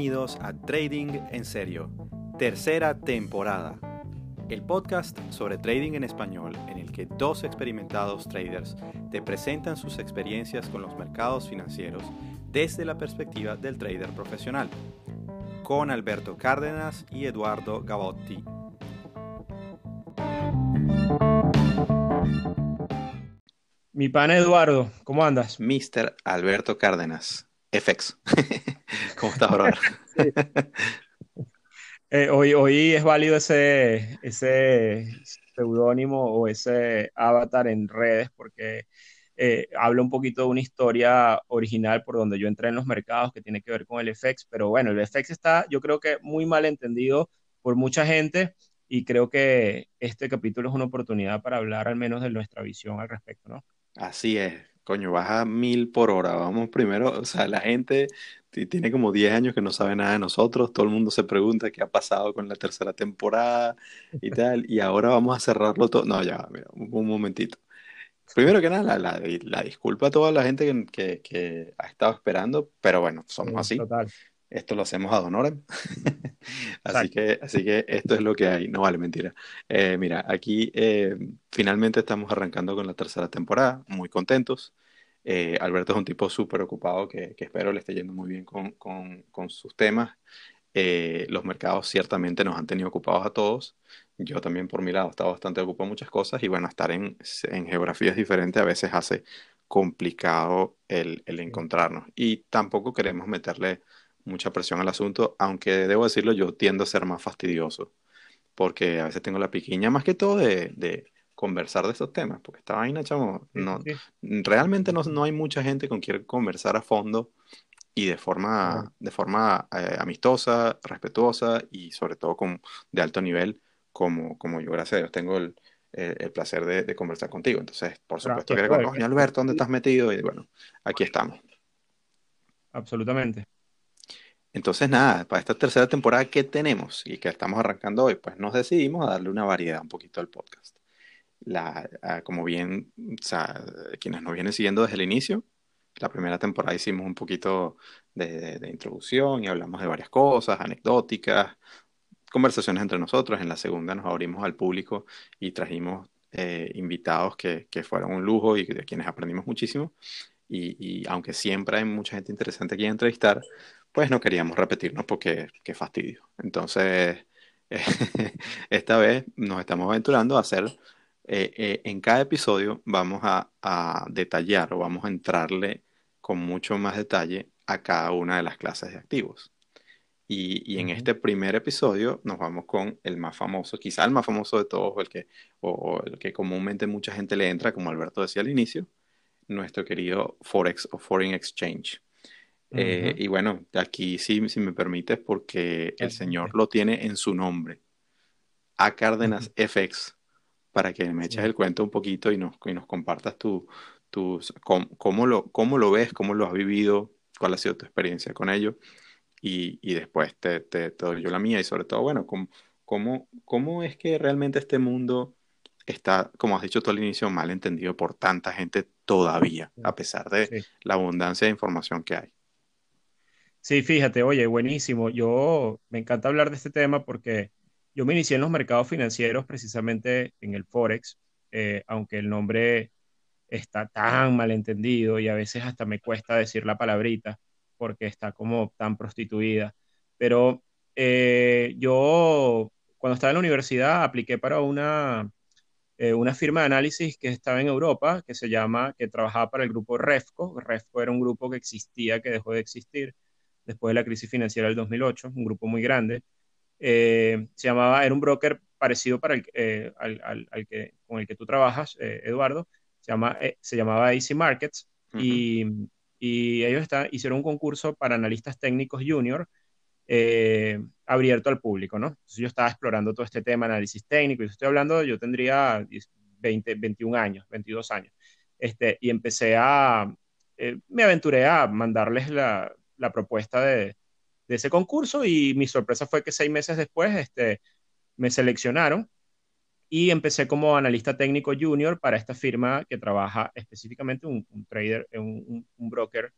Bienvenidos a Trading en Serio, tercera temporada. El podcast sobre trading en español en el que dos experimentados traders te presentan sus experiencias con los mercados financieros desde la perspectiva del trader profesional, con Alberto Cárdenas y Eduardo Gavotti. Mi pan Eduardo, ¿cómo andas? Mr. Alberto Cárdenas, FX. ¿Cómo estás, ahora? Eh, hoy, hoy es válido ese, ese seudónimo o ese avatar en redes porque eh, habla un poquito de una historia original por donde yo entré en los mercados que tiene que ver con el FX, pero bueno, el FX está yo creo que muy mal entendido por mucha gente y creo que este capítulo es una oportunidad para hablar al menos de nuestra visión al respecto, ¿no? Así es, coño, baja mil por hora. Vamos primero, o sea, la gente tiene como 10 años que no sabe nada de nosotros, todo el mundo se pregunta qué ha pasado con la tercera temporada y tal, y ahora vamos a cerrarlo todo. No, ya, mira, un, momentito. Primero que nada, la, la, disculpa a toda la gente que, que, ha estado esperando, pero bueno, somos así. Esto lo hacemos a honorem. así, que, así que esto es lo que hay. No vale, mentira. Eh, mira, aquí eh, finalmente estamos arrancando con la tercera temporada, muy contentos. Eh, Alberto es un tipo súper ocupado que, espero le esté yendo muy bien con, sus temas. Eh, los mercados ciertamente nos han tenido ocupados a todos. Yo también por mi lado he estado bastante ocupado en muchas cosas y bueno, estar en, geografías diferentes a veces hace complicado el, encontrarnos. Y tampoco queremos meterle mucha presión al asunto, aunque debo decirlo, yo tiendo a ser más fastidioso, porque a veces tengo la piquiña más que todo de conversar de estos temas, porque esta vaina, chamo, no, realmente no, no, hay mucha gente con quien conversar a fondo y de forma, de forma eh, amistosa, respetuosa y sobre todo con, de alto nivel, como, como yo, gracias a Dios, tengo el, el, placer de, de, conversar contigo. Entonces, por supuesto, que Alberto, ¿dónde estás metido? Y bueno, aquí estamos. Absolutamente. Entonces, nada, para esta tercera temporada, ¿qué tenemos? Y que estamos arrancando hoy, pues nos decidimos a darle una variedad un poquito al podcast la, ah, como bien, o sea, quienes nos vienen siguiendo desde el inicio, la primera temporada hicimos un poquito de, introducción y hablamos de varias cosas, anecdóticas, conversaciones entre nosotros. En la segunda nos abrimos al público y trajimos eh, invitados que, que, fueron un lujo y de quienes aprendimos muchísimo. Y, aunque siempre hay mucha gente interesante aquí a entrevistar, pues no queríamos repetirnos porque qué fastidio. Entonces, esta vez nos estamos aventurando a hacer eh, eh, en cada episodio vamos a, detallar o vamos a entrarle con mucho más detalle a cada una de las clases de activos. Y, en este primer episodio nos vamos con el más famoso, quizá el más famoso de todos, el que, o, el que comúnmente mucha gente le entra, como Alberto decía al inicio, nuestro querido Forex o Foreign Exchange. Eh, y bueno, aquí sí, si me permites, porque el señor lo tiene en su nombre. A Cárdenas FX para que me eches el cuento un poquito y nos, y nos compartas tu, tus, cómo, lo, cómo lo ves, cómo lo has vivido, cuál ha sido tu experiencia con ello. Y, y después te, te, doy yo la mía y sobre todo, bueno, cómo, cómo, cómo es que realmente este mundo está, como has dicho tú al inicio, mal entendido por tanta gente todavía, a pesar de la abundancia de información que hay. Sí, fíjate, oye, buenísimo. Yo me encanta hablar de este tema porque yo me inicié en los mercados financieros precisamente en el Forex, eh, aunque el nombre está tan mal entendido y a veces hasta me cuesta decir la palabrita porque está como tan prostituida. Pero eh, yo cuando estaba en la universidad apliqué para una, eh, una firma de análisis que estaba en Europa, que se llama, que trabajaba para el grupo Refco. Refco era un grupo que existía, que dejó de existir después de la crisis financiera del 2008, un grupo muy grande se llamaba, era un broker parecido para el, al, al, que, con el que tú trabajas, Eduardo, se, llama, se llamaba Easy Markets, y, y, ellos está, hicieron un concurso para analistas técnicos junior eh, abierto al público, ¿no? Entonces yo estaba explorando todo este tema, análisis técnico, y estoy hablando, yo tendría 20, 21 años, 22 años, este, y empecé a, eh, me aventuré a mandarles la, la propuesta de, ese concurso y mi sorpresa fue que seis meses después este, me seleccionaron y empecé como analista técnico junior para esta firma que trabaja específicamente un, un trader, un, broker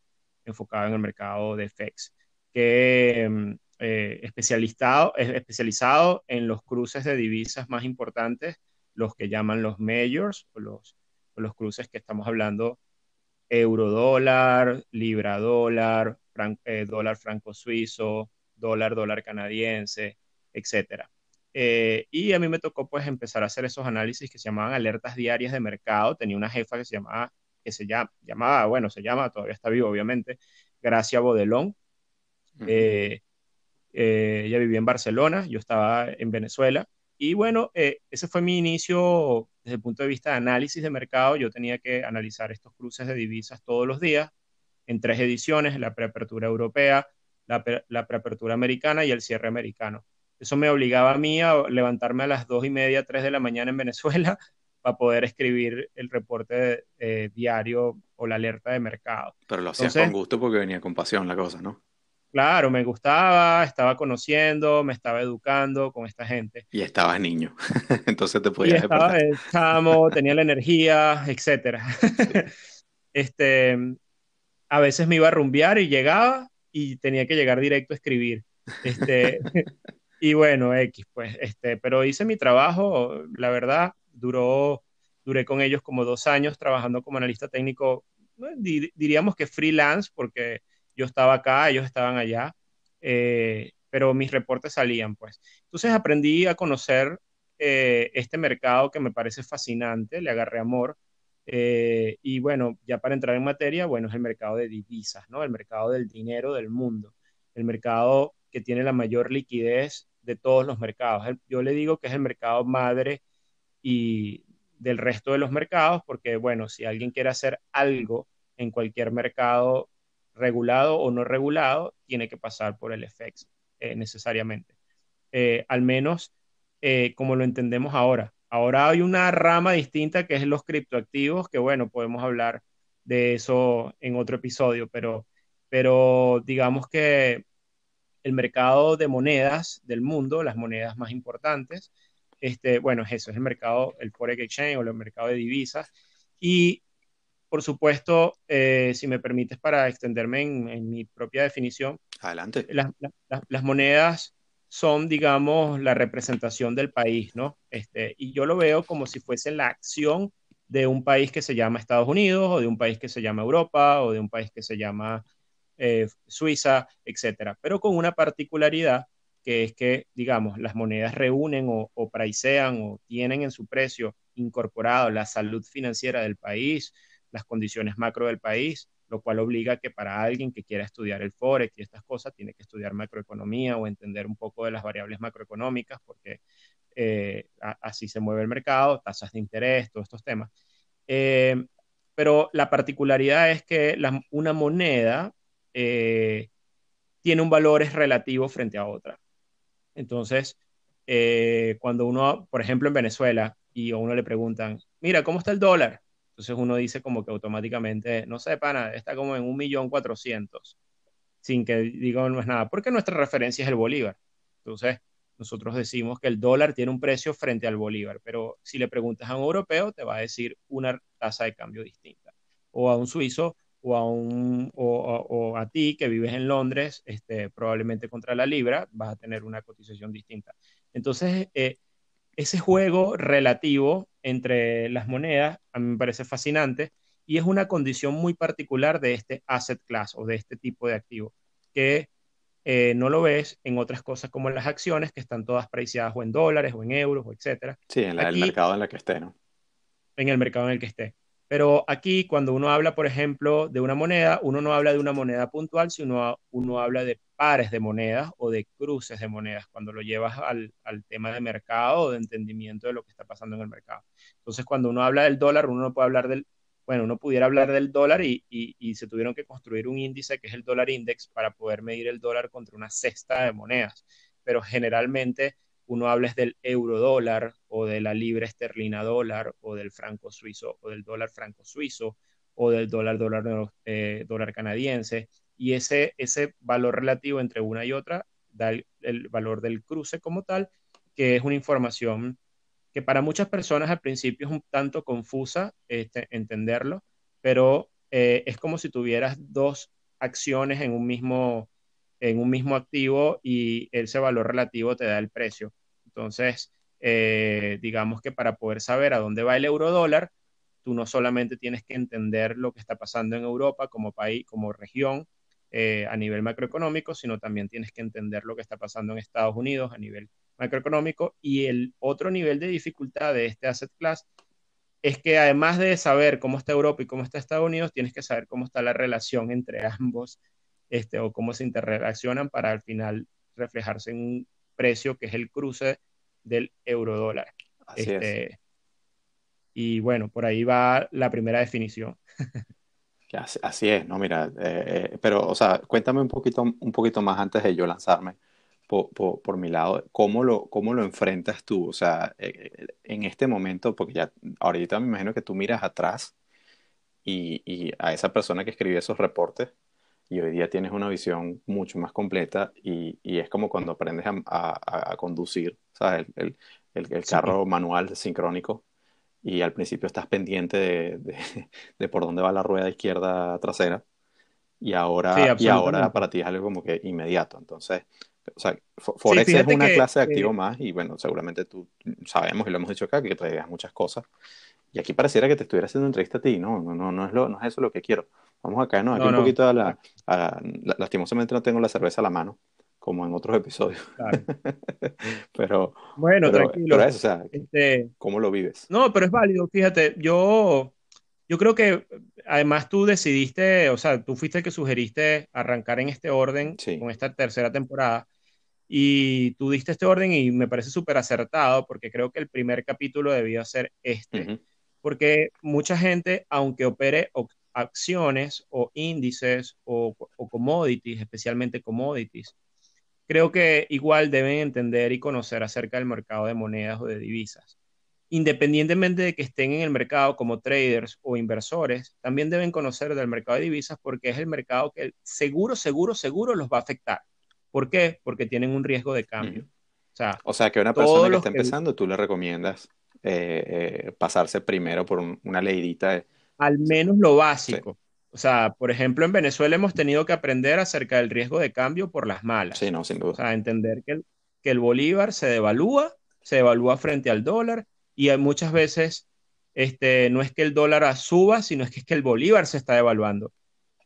enfocado en el mercado de FX, que mm, eh, especializado, especializado en los cruces de divisas más importantes, los que llaman los majors, los, los cruces que estamos hablando, euro dólar, libra dólar, eh, dólar franco suizo, dólar dólar canadiense, etcétera. Eh, y a mí me tocó pues empezar a hacer esos análisis que se llamaban alertas diarias de mercado. Tenía una jefa que se llamaba, que se llama, llamaba, bueno, se llama, todavía está vivo obviamente, Gracia Bodelón. Eh, ella vivía en Barcelona, yo estaba en Venezuela. Y bueno, eh, ese fue mi inicio desde el punto de vista de análisis de mercado. Yo tenía que analizar estos cruces de divisas todos los días en tres ediciones, la preapertura europea, la, la preapertura americana y el cierre americano. Eso me obligaba a mí a levantarme a las dos y media, tres de la mañana en Venezuela para poder escribir el reporte eh, diario o la alerta de mercado. Pero lo hacías con gusto porque venía con pasión la cosa, ¿no? Claro, me gustaba, estaba conociendo, me estaba educando con esta gente. Y estabas niño, entonces te podías estaba, chamo, tenía la energía, etc. este, a veces me iba a rumbear y llegaba y tenía que llegar directo a escribir. Este, y bueno, X, pues, este, pero hice mi trabajo, la verdad, duró, duré con ellos como dos años trabajando como analista técnico, diríamos que freelance, porque yo estaba acá, ellos estaban allá, eh, pero mis reportes salían, pues. Entonces aprendí a conocer eh, este mercado que me parece fascinante, le agarré amor. Eh, y bueno, ya para entrar en materia, bueno, es el mercado de divisas, ¿no? El mercado del dinero del mundo, el mercado que tiene la mayor liquidez de todos los mercados. Yo le digo que es el mercado madre y del resto de los mercados, porque bueno, si alguien quiere hacer algo en cualquier mercado regulado o no regulado, tiene que pasar por el FX eh, necesariamente. Eh, al menos eh, como lo entendemos ahora. Ahora hay una rama distinta que es los criptoactivos, que bueno, podemos hablar de eso en otro episodio, pero, pero digamos que el mercado de monedas del mundo, las monedas más importantes, este, bueno, eso es el mercado, el Forex Exchange o el mercado de divisas. Y por supuesto, eh, si me permites para extenderme en, mi propia definición. Adelante. Las, monedas son, digamos, la representación del país, ¿no? Este, y yo lo veo como si fuese la acción de un país que se llama Estados Unidos, o de un país que se llama Europa, o de un país que se llama eh, Suiza, etcétera. Pero con una particularidad que es que, digamos, las monedas reúnen o, o pricean o tienen en su precio incorporado la salud financiera del país, las condiciones macro del país, lo cual obliga que para alguien que quiera estudiar el Forex y estas cosas, tiene que estudiar macroeconomía o entender un poco de las variables macroeconómicas, porque eh, así se mueve el mercado, tasas de interés, todos estos temas. Eh, pero la particularidad es que una moneda eh, tiene un valor relativo frente a otra. Entonces, cuando uno, por ejemplo, en Venezuela, y a uno le preguntan, mira, ¿cómo está el dólar? Entonces uno dice como que automáticamente, no sé, pana, está como en un millón cuatrocientos, sin que diga no es nada, porque nuestra referencia es el Bolívar. Entonces nosotros decimos que el dólar tiene un precio frente al Bolívar, pero si le preguntas a un europeo te va a decir una tasa de cambio distinta, o a un suizo o a, un, o, a ti que vives en Londres, este, probablemente contra la libra, vas a tener una cotización distinta. Entonces, eh, ese juego relativo entre las monedas a mí me parece fascinante y es una condición muy particular de este asset class o de este tipo de activo, que eh, no lo ves en otras cosas como en las acciones, que están todas preciadas o en dólares o en euros o etcétera. Sí, en el mercado en el que esté, ¿no? En el mercado en el que esté. Pero aquí, cuando uno habla, por ejemplo, de una moneda, uno no habla de una moneda puntual, sino uno habla de pares de monedas o de cruces de monedas, cuando lo llevas al, tema de mercado o de entendimiento de lo que está pasando en el mercado. Entonces, cuando uno habla del dólar, uno no puede hablar del, bueno, uno pudiera hablar del dólar y, y, se tuvieron que construir un índice que es el dólar index para poder medir el dólar contra una cesta de monedas. Pero generalmente uno habla del euro dólar o de la libra esterlina dólar o del franco suizo o del dólar franco suizo o del dólar dólar, eh, dólar canadiense y ese, ese valor relativo entre una y otra da el, valor del cruce como tal, que es una información que para muchas personas al principio es un tanto confusa este, entenderlo, pero eh, es como si tuvieras dos acciones en un mismo en un mismo activo y ese valor relativo te da el precio. Entonces, eh, digamos que para poder saber a dónde va el euro dólar, tú no solamente tienes que entender lo que está pasando en Europa como país, como región eh, a nivel macroeconómico, sino también tienes que entender lo que está pasando en Estados Unidos a nivel macroeconómico. Y el otro nivel de dificultad de este asset class es que además de saber cómo está Europa y cómo está Estados Unidos, tienes que saber cómo está la relación entre ambos este, o cómo se interrelacionan para al final reflejarse en un precio que es el cruce del euro dólar. Este, y bueno, por ahí va la primera definición. Así, es, ¿no? Mira, eh, eh, pero, o sea, cuéntame un poquito, un poquito más antes de yo lanzarme por, por, mi lado, ¿cómo lo, ¿cómo lo enfrentas tú? O sea, eh, en este momento, porque ya ahorita me imagino que tú miras atrás y, y a esa persona que escribió esos reportes, y hoy día tienes una visión mucho más completa y, y es como cuando aprendes a, a, a conducir, ¿sabes? El, el, el carro manual sincrónico y al principio estás pendiente de, de, de, por dónde va la rueda izquierda trasera y ahora, y ahora para ti es algo como que inmediato. Entonces, o sea, Forex es una clase de activo más y bueno, seguramente tú sabemos y lo hemos dicho acá que digas muchas cosas. Y aquí pareciera que te estuviera haciendo entrevista a ti, no, no, no, no, es, lo, no es eso lo que quiero. Vamos a caernos aquí un poquito a la, Lastimosamente no tengo la cerveza a la mano, como en otros episodios. pero. Bueno, tranquilo. Pero eso, o sea, este, ¿cómo lo vives? No, pero es válido. Fíjate, yo. Yo creo que además tú decidiste, o sea, tú fuiste el que sugeriste arrancar en este orden con esta tercera temporada y tú diste este orden y me parece súper acertado porque creo que el primer capítulo debía ser este, porque mucha gente, aunque opere acciones o índices o, commodities, especialmente commodities, creo que igual deben entender y conocer acerca del mercado de monedas o de divisas. Independientemente de que estén en el mercado como traders o inversores, también deben conocer del mercado de divisas porque es el mercado que seguro, seguro, seguro los va a afectar. ¿Por qué? Porque tienen un riesgo de cambio. O, sea, o sea, que una persona que está empezando, tú le recomiendas eh, eh, pasarse primero por una leidita de al menos lo básico. O sea, por ejemplo, en Venezuela hemos tenido que aprender acerca del riesgo de cambio por las malas. Sí, no, sin duda. O sea, entender que el, que el bolívar se devalúa, se devalúa frente al dólar y hay muchas veces este, no es que el dólar suba, sino es que, es que el bolívar se está devaluando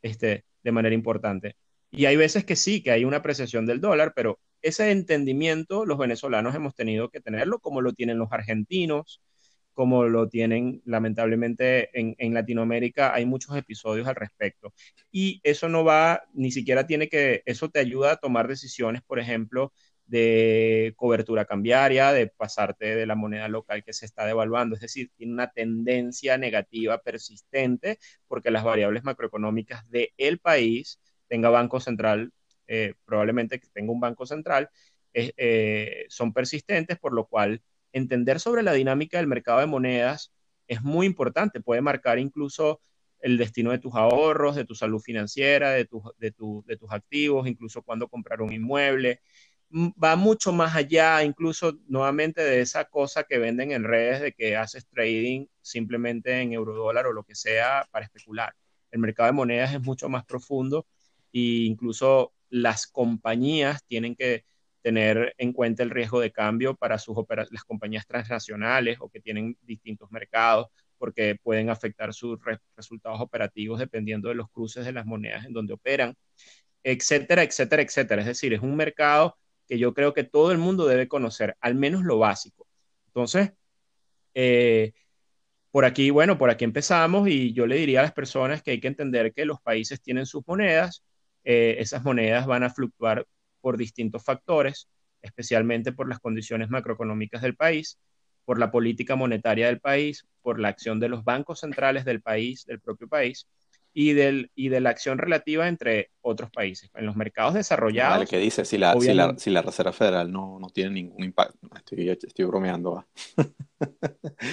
este, de manera importante. Y hay veces que sí, que hay una apreciación del dólar, pero ese entendimiento los venezolanos hemos tenido que tenerlo como lo tienen los argentinos, como lo tienen lamentablemente en, Latinoamérica. Hay muchos episodios al respecto. Y eso no va, ni siquiera tiene que, eso te ayuda a tomar decisiones, por ejemplo, de cobertura cambiaria, de pasarte de la moneda local que se está devaluando, es decir, tiene una tendencia negativa persistente porque las variables macroeconómicas del país, tenga banco central, eh, probablemente que tenga un banco central, eh, son persistentes, por lo cual entender sobre la dinámica del mercado de monedas es muy importante, puede marcar incluso el destino de tus ahorros, de tu salud financiera, de, de, de tus activos, incluso cuando comprar un inmueble. Mm, va mucho más allá, incluso nuevamente de esa cosa que venden en redes de que haces trading simplemente en eurodólar o lo que sea para especular. El mercado de monedas es mucho más profundo e incluso las compañías tienen que tener en cuenta el riesgo de cambio para sus las compañías transnacionales o que tienen distintos mercados, porque pueden afectar sus resultados operativos dependiendo de los cruces de las monedas en donde operan, etcétera, etcétera, etcétera. Es decir, es un mercado que yo creo que todo el mundo debe conocer, al menos lo básico. Entonces, eh, por aquí, bueno, por aquí empezamos y yo le diría a las personas que hay que entender que los países tienen sus monedas, eh, esas monedas van a fluctuar por distintos factores, especialmente por las condiciones macroeconómicas del país, por la política monetaria del país, por la acción de los bancos centrales del país, del propio país, y, del, y de la acción relativa entre otros países. En los mercados desarrollados... Vale, ¿qué dice? Si la, si la, si la, Reserva Federal no, no, tiene ningún impacto. Estoy, estoy bromeando.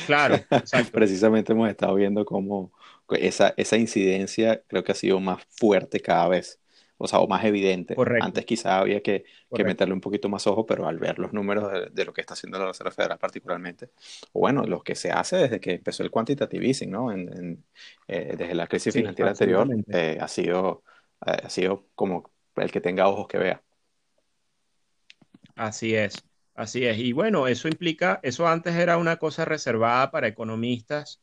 Claro, exacto. Precisamente hemos estado viendo cómo esa, esa incidencia creo que ha sido más fuerte cada vez o sea, o más evidente. Antes quizá había que, meterle un poquito más ojo, pero al ver los números de, lo que está haciendo la Reserva Federal particularmente, o bueno, lo que se hace desde que empezó el quantitative easing, ¿no? En, eh, desde la crisis financiera anterior, eh, ha, sido, eh, ha sido como el que tenga ojos que vea. Así es, así es. Y bueno, eso implica, eso antes era una cosa reservada para economistas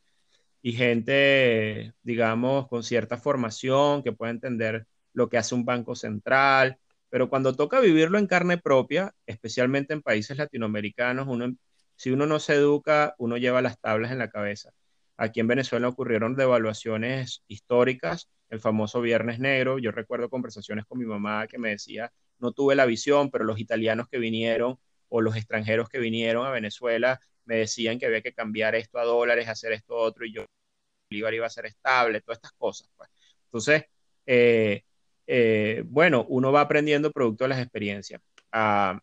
y gente, digamos, con cierta formación que pueda entender lo que hace un banco central, pero cuando toca vivirlo en carne propia, especialmente en países latinoamericanos, uno, si uno no se educa, uno lleva las tablas en la cabeza. Aquí en Venezuela ocurrieron devaluaciones históricas, el famoso Viernes Negro. Yo recuerdo conversaciones con mi mamá que me decía, no tuve la visión, pero los italianos que vinieron o los extranjeros que vinieron a Venezuela me decían que había que cambiar esto a dólares, hacer esto a otro, y yo, el Bolívar iba a ser estable, todas estas cosas. Pues. Entonces, eh, eh, bueno, uno va aprendiendo producto de las experiencias. Ah,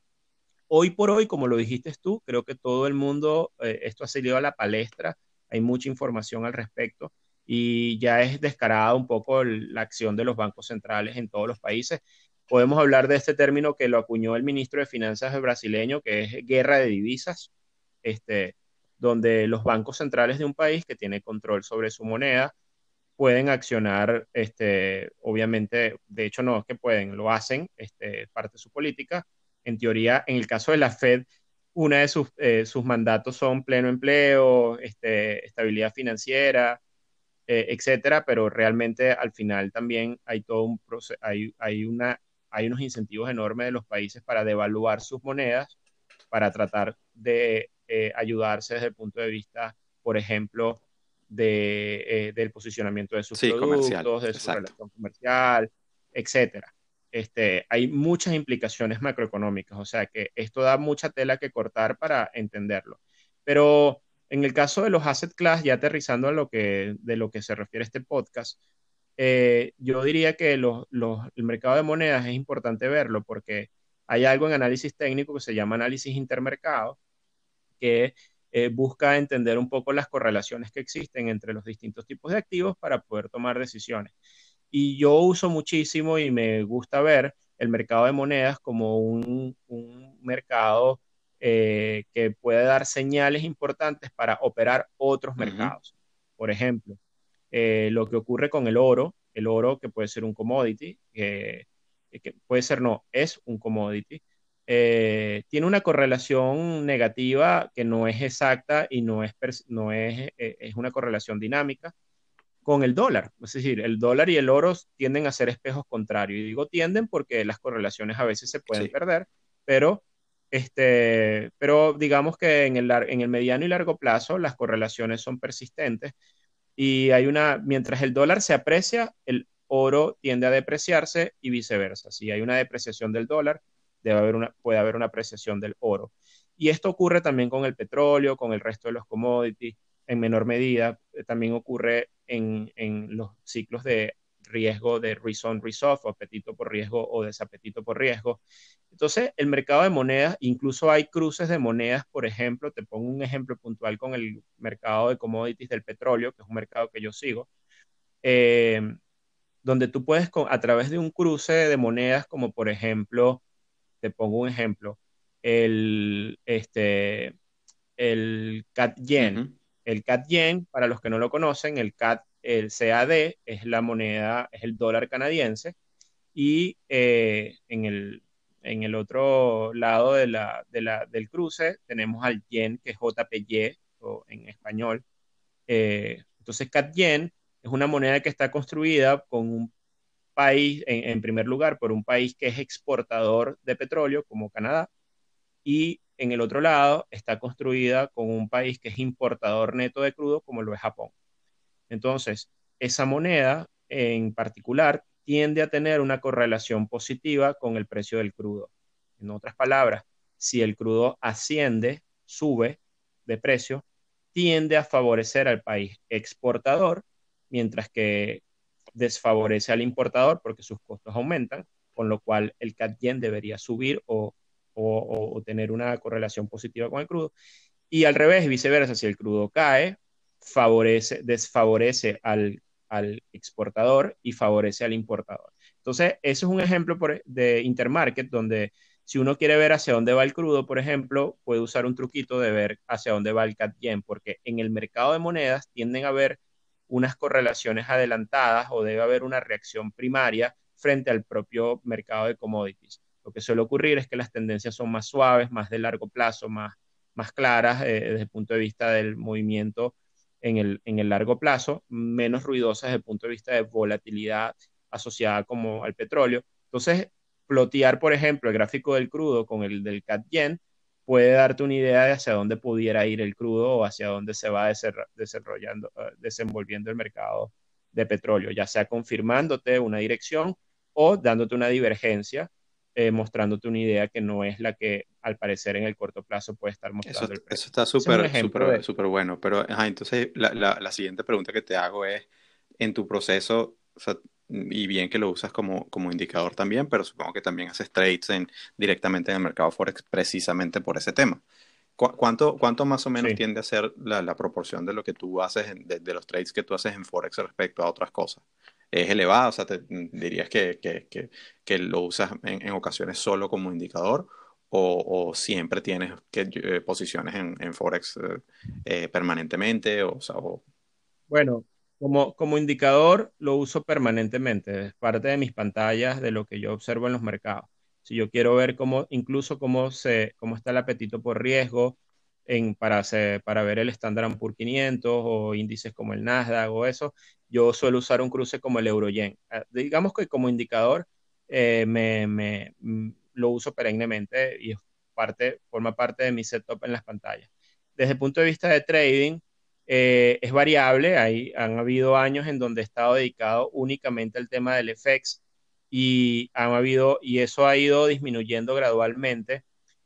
hoy por hoy, como lo dijiste tú, creo que todo el mundo, eh, esto ha salido a la palestra, hay mucha información al respecto y ya es descarada un poco la acción de los bancos centrales en todos los países. Podemos hablar de este término que lo acuñó el ministro de Finanzas brasileño, que es guerra de divisas, este, donde los bancos centrales de un país que tiene control sobre su moneda pueden accionar, este, obviamente, de hecho no es que pueden, lo hacen, este, parte de su política. En teoría, en el caso de la Fed, una de sus, eh, sus mandatos son pleno empleo, este, estabilidad financiera, eh, etcétera, pero realmente al final también hay todo un proceso, hay, hay, una, hay unos incentivos enormes de los países para devaluar sus monedas, para tratar de eh, ayudarse desde el punto de vista, por ejemplo, de, eh, del posicionamiento de sus productos, de su relación comercial, etcétera. Este, hay muchas implicaciones macroeconómicas, o sea que esto da mucha tela que cortar para entenderlo. Pero en el caso de los asset class, ya aterrizando a lo que, de lo que se refiere este podcast, eh, yo diría que los, los, el mercado de monedas es importante verlo porque hay algo en análisis técnico que se llama análisis intermercado, que eh, busca entender un poco las correlaciones que existen entre los distintos tipos de activos para poder tomar decisiones. Y yo uso muchísimo y me gusta ver el mercado de monedas como un, mercado eh, que puede dar señales importantes para operar otros mercados. Por ejemplo, eh, lo que ocurre con el oro, el oro que puede ser un commodity, que puede ser no, es un commodity, eh, tiene una correlación negativa que no es exacta y no es, no es, eh, es una correlación dinámica con el dólar. Es decir, el dólar y el oro tienden a ser espejos contrarios. Y digo tienden porque las correlaciones a veces se pueden perder, pero, este, pero digamos que en el, en el mediano y largo plazo las correlaciones son persistentes y hay una, mientras el dólar se aprecia, el oro tiende a depreciarse y viceversa. Si hay una depreciación del dólar, debe haber una, puede haber una apreciación del oro. Y esto ocurre también con el petróleo, con el resto de los commodities, en menor medida. Eh, también ocurre en, en los ciclos de riesgo de risk on, o apetito por riesgo o desapetito por riesgo. Entonces, el mercado de monedas, incluso hay cruces de monedas, por ejemplo, te pongo un ejemplo puntual con el mercado de commodities del petróleo, que es un mercado que yo sigo, eh, donde tú puedes, a través de un cruce de monedas, como por ejemplo te pongo un ejemplo, el, este, el CAT Yen. El CAT Yen, para los que no lo conocen, el CAT, el CAD es la moneda, es el dólar canadiense, y eh, en, el, en el otro lado de la, de la, del cruce tenemos al yen, que es JPY, o en español. Eh, entonces, CAT Yen es una moneda que está construida con un país, en, primer lugar, por un país que es exportador de petróleo, como Canadá, y en el otro lado está construida con un país que es importador neto de crudo, como lo es Japón. Entonces, esa moneda en particular tiende a tener una correlación positiva con el precio del crudo. En otras palabras, si el crudo asciende, sube de precio, tiende a favorecer al país exportador, mientras que desfavorece al importador porque sus costos aumentan, con lo cual el CAD debería subir o, tener una correlación positiva con el crudo. Y al revés, viceversa, si el crudo cae, favorece, desfavorece al, exportador y favorece al importador. Entonces, eso es un ejemplo de intermarket donde si uno quiere ver hacia dónde va el crudo, por ejemplo, puede usar un truquito de ver hacia dónde va el CAD porque en el mercado de monedas tienden a haber unas correlaciones adelantadas o debe haber una reacción primaria frente al propio mercado de commodities. Lo que suele ocurrir es que las tendencias son más suaves, más de largo plazo, más, más claras eh, desde el punto de vista del movimiento en el, en el largo plazo, menos ruidosas desde el punto de vista de volatilidad asociada como al petróleo. Entonces, plotear, por ejemplo, el gráfico del crudo con el del CAD yen puede darte una idea de hacia dónde pudiera ir el crudo o hacia dónde se va desarrollando, eh, desenvolviendo el mercado de petróleo, ya sea confirmándote una dirección o dándote una divergencia, eh, mostrándote una idea que no es la que al parecer en el corto plazo puede estar mostrando. Eso, eso está súper súper súper bueno, pero entonces la, la, siguiente pregunta que te hago es, en tu proceso, y bien que lo usas como, como indicador también, pero supongo que también haces trades en, directamente en el mercado Forex precisamente por ese tema. ¿Cuánto, cuánto más o menos tiende a ser la, la, proporción de lo que tú haces, de, de, los trades que tú haces en Forex respecto a otras cosas? ¿Es elevado? O sea, te, dirías que, que, que, que lo usas en, en, ocasiones solo como indicador o, o siempre tienes que, eh, posiciones en, en Forex eh, eh, permanentemente? O, o... Bueno, como, como indicador lo uso permanentemente, es parte de mis pantallas de lo que yo observo en los mercados. Si yo quiero ver cómo, incluso cómo, se, cómo está el apetito por riesgo en, para, para ver el Standard Poor's 500 o índices como el Nasdaq o eso, yo suelo usar un cruce como el Euroyen. Ah, digamos que como indicador eh, me, me, mm, lo uso perennemente y parte, forma parte de mi setup en las pantallas. Desde el punto de vista de trading, eh, es variable, hay, han habido años en donde he estado dedicado únicamente al tema del FX y, han habido, y eso ha ido disminuyendo gradualmente,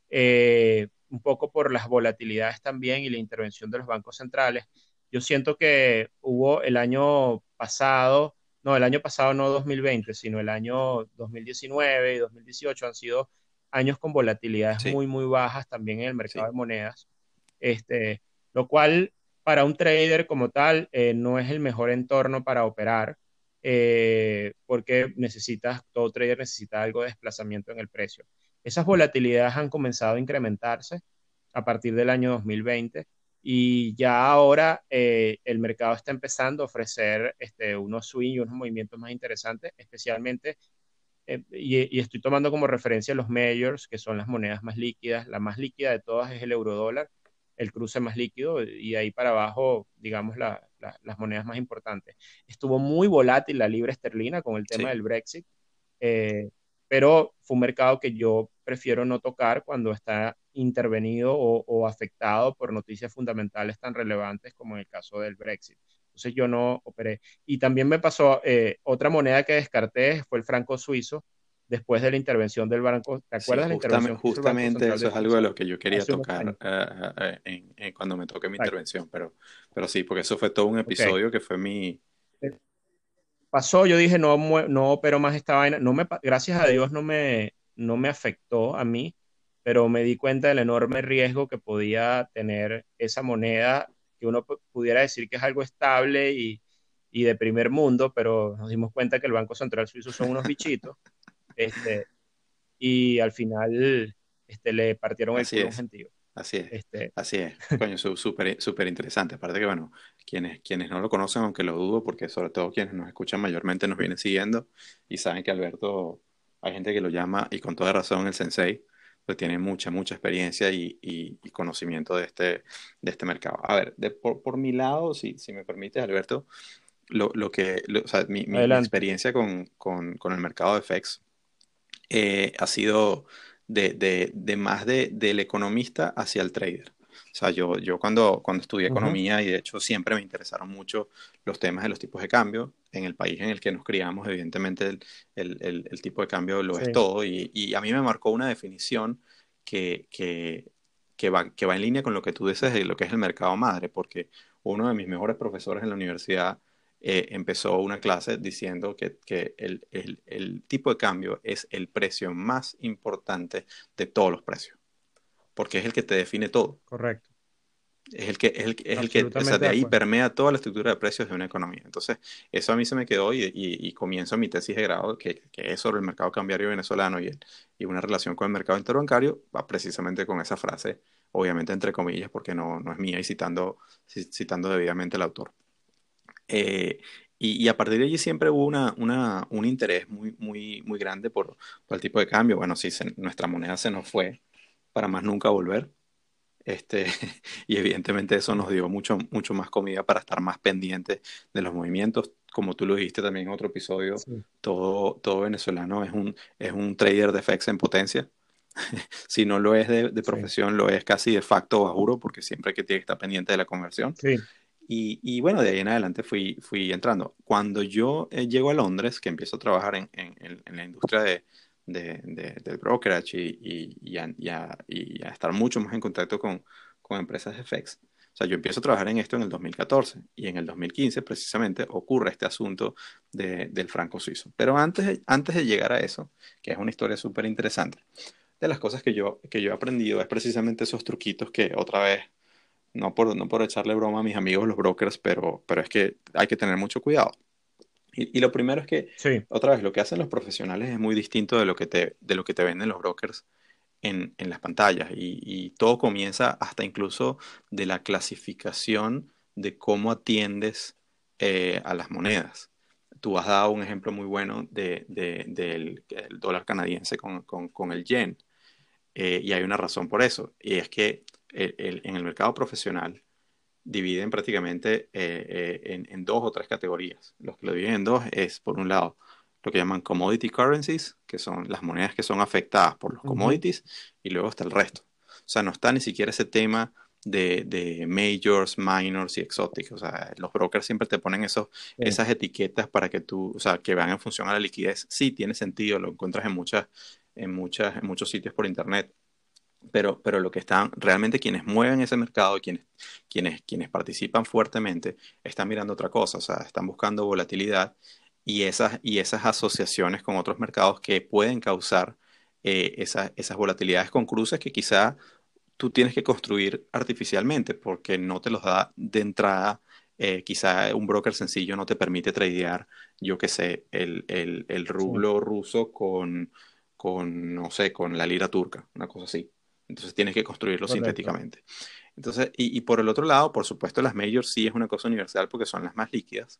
eh, un poco por las volatilidades también y la intervención de los bancos centrales. Yo siento que hubo el año pasado, no, el año pasado no 2020, sino el año 2019 y 2018 han sido años con volatilidades muy, muy bajas también en el mercado de monedas, este, lo cual para un trader como tal eh, no es el mejor entorno para operar eh, porque necesitas, todo trader necesita algo de desplazamiento en el precio. Esas volatilidades han comenzado a incrementarse a partir del año 2020 y ya ahora eh, el mercado está empezando a ofrecer este, unos swing y unos movimientos más interesantes, especialmente, y, y, estoy tomando como referencia los majors, que son las monedas más líquidas. La más líquida de todas es el eurodólar, el cruce más líquido y ahí para abajo, digamos, las monedas más importantes. Estuvo muy volátil la libra esterlina con el tema del Brexit, eh, pero fue un mercado que yo prefiero no tocar cuando está intervenido o, afectado por noticias fundamentales tan relevantes como en el caso del Brexit. Entonces yo no operé. Y también me pasó eh, otra moneda que descarté, fue el franco suizo, después de la intervención del banco. ¿Te acuerdas de la intervención? Justamente eso es algo de lo que yo quería tocar eh, eh, eh, cuando me toque mi intervención, pero, pero sí, porque eso fue todo un episodio que fue mi... Pasó, yo dije, no, no pero más esta vaina, no me, gracias a Dios no me, no me afectó a mí, pero me di cuenta del enorme riesgo que podía tener esa moneda, que uno pudiera decir que es algo estable y, y de primer mundo, pero nos dimos cuenta que el Banco Central Suizo son unos bichitos. Este, y al final este, le partieron el culo sentido. Así es, este, así es. Coño, súper súper interesante. Aparte que, bueno, quienes, quienes no lo conocen, aunque lo dudo, porque sobre todo quienes nos escuchan mayormente nos vienen siguiendo y saben que Alberto, hay gente que lo llama, y con toda razón, el sensei, pues tiene mucha, mucha experiencia y, y, conocimiento de este, de este mercado. A ver, de, por, por, mi lado, si, si me permite, Alberto, lo, lo que, o sea, mi, mi experiencia con, con, con, el mercado de FX eh, ha sido de, de, más de, del economista hacia el trader. O sea, yo, yo cuando, cuando estudié economía y de hecho siempre me interesaron mucho los temas de los tipos de cambio, en el país en el que nos criamos, evidentemente el, el, el, tipo de cambio lo es todo y, y, a mí me marcó una definición que, que, que, va, que va en línea con lo que tú dices de lo que es el mercado madre, porque uno de mis mejores profesores en la universidad eh, empezó una clase diciendo que, que el, el, el tipo de cambio es el precio más importante de todos los precios porque es el que te define todo. Correcto. Es el que, es el, es el que o sea, de ahí permea toda la estructura de precios de una economía. Entonces, eso a mí se me quedó y, y, comienzo mi tesis de grado, que, que, es sobre el mercado cambiario venezolano y, el, y una relación con el mercado interbancario, va precisamente con esa frase, obviamente entre comillas, porque no, no es mía y citando, citando debidamente al autor. Eh, y, y, a partir de allí siempre hubo una, una, un interés muy, muy, muy grande por, por el tipo de cambio. Bueno, si nuestra moneda se nos fue, para más nunca volver. Este, y evidentemente eso nos dio mucho, mucho más comida para estar más pendientes de los movimientos. Como tú lo dijiste también en otro episodio, todo, todo venezolano es un, es un trader de FX en potencia. si no lo es de, profesión, lo es casi de facto juro, porque siempre que tiene que estar pendiente de la conversión. Y, y, bueno, de ahí en adelante fui, fui entrando. Cuando yo eh, llego a Londres, que empiezo a trabajar en, en, en la industria de, de, del brokerage y, y, a, estar mucho más en contacto con, con empresas de FX. O sea, yo empiezo a trabajar en esto en el 2014 y en el 2015 precisamente ocurre este asunto del franco suizo. Pero antes, antes de llegar a eso, que es una historia súper interesante, de las cosas que yo, que yo he aprendido es precisamente esos truquitos que otra vez, no por, no por echarle broma a mis amigos los brokers, pero, pero es que hay que tener mucho cuidado. Y, lo primero es que, otra vez, lo que hacen los profesionales es muy distinto de lo que te, de lo que te venden los brokers en, en las pantallas. Y, todo comienza hasta incluso de la clasificación de cómo atiendes eh, a las monedas. Tú has dado un ejemplo muy bueno de, de, del, dólar canadiense con, con, con el yen. Eh, y hay una razón por eso. Y es que en el mercado profesional, dividen prácticamente eh, eh, en, dos o tres categorías. Los que lo dividen en dos es, por un lado, lo que llaman commodity currencies, que son las monedas que son afectadas por los commodities, y luego está el resto. O sea, no está ni siquiera ese tema de, de majors, minors y exotics. O sea, los brokers siempre te ponen esos, esas etiquetas para que tú, o sea, que van en función a la liquidez. Sí, tiene sentido, lo encuentras en muchas, en muchas, en muchos sitios por internet pero, pero lo que están realmente quienes mueven ese mercado, quienes, quienes, quienes participan fuertemente, están mirando otra cosa, o sea, están buscando volatilidad y esas, y esas asociaciones con otros mercados que pueden causar eh, esas, esas volatilidades con cruces que quizá tú tienes que construir artificialmente porque no te los da de entrada. Eh, quizá un broker sencillo no te permite tradear, yo qué sé, el, el, el rublo ruso con, con, no sé, con la lira turca, una cosa así. Entonces tienes que construirlo sintéticamente. Entonces, y, y, por el otro lado, por supuesto, las majors sí es una cosa universal porque son las más líquidas.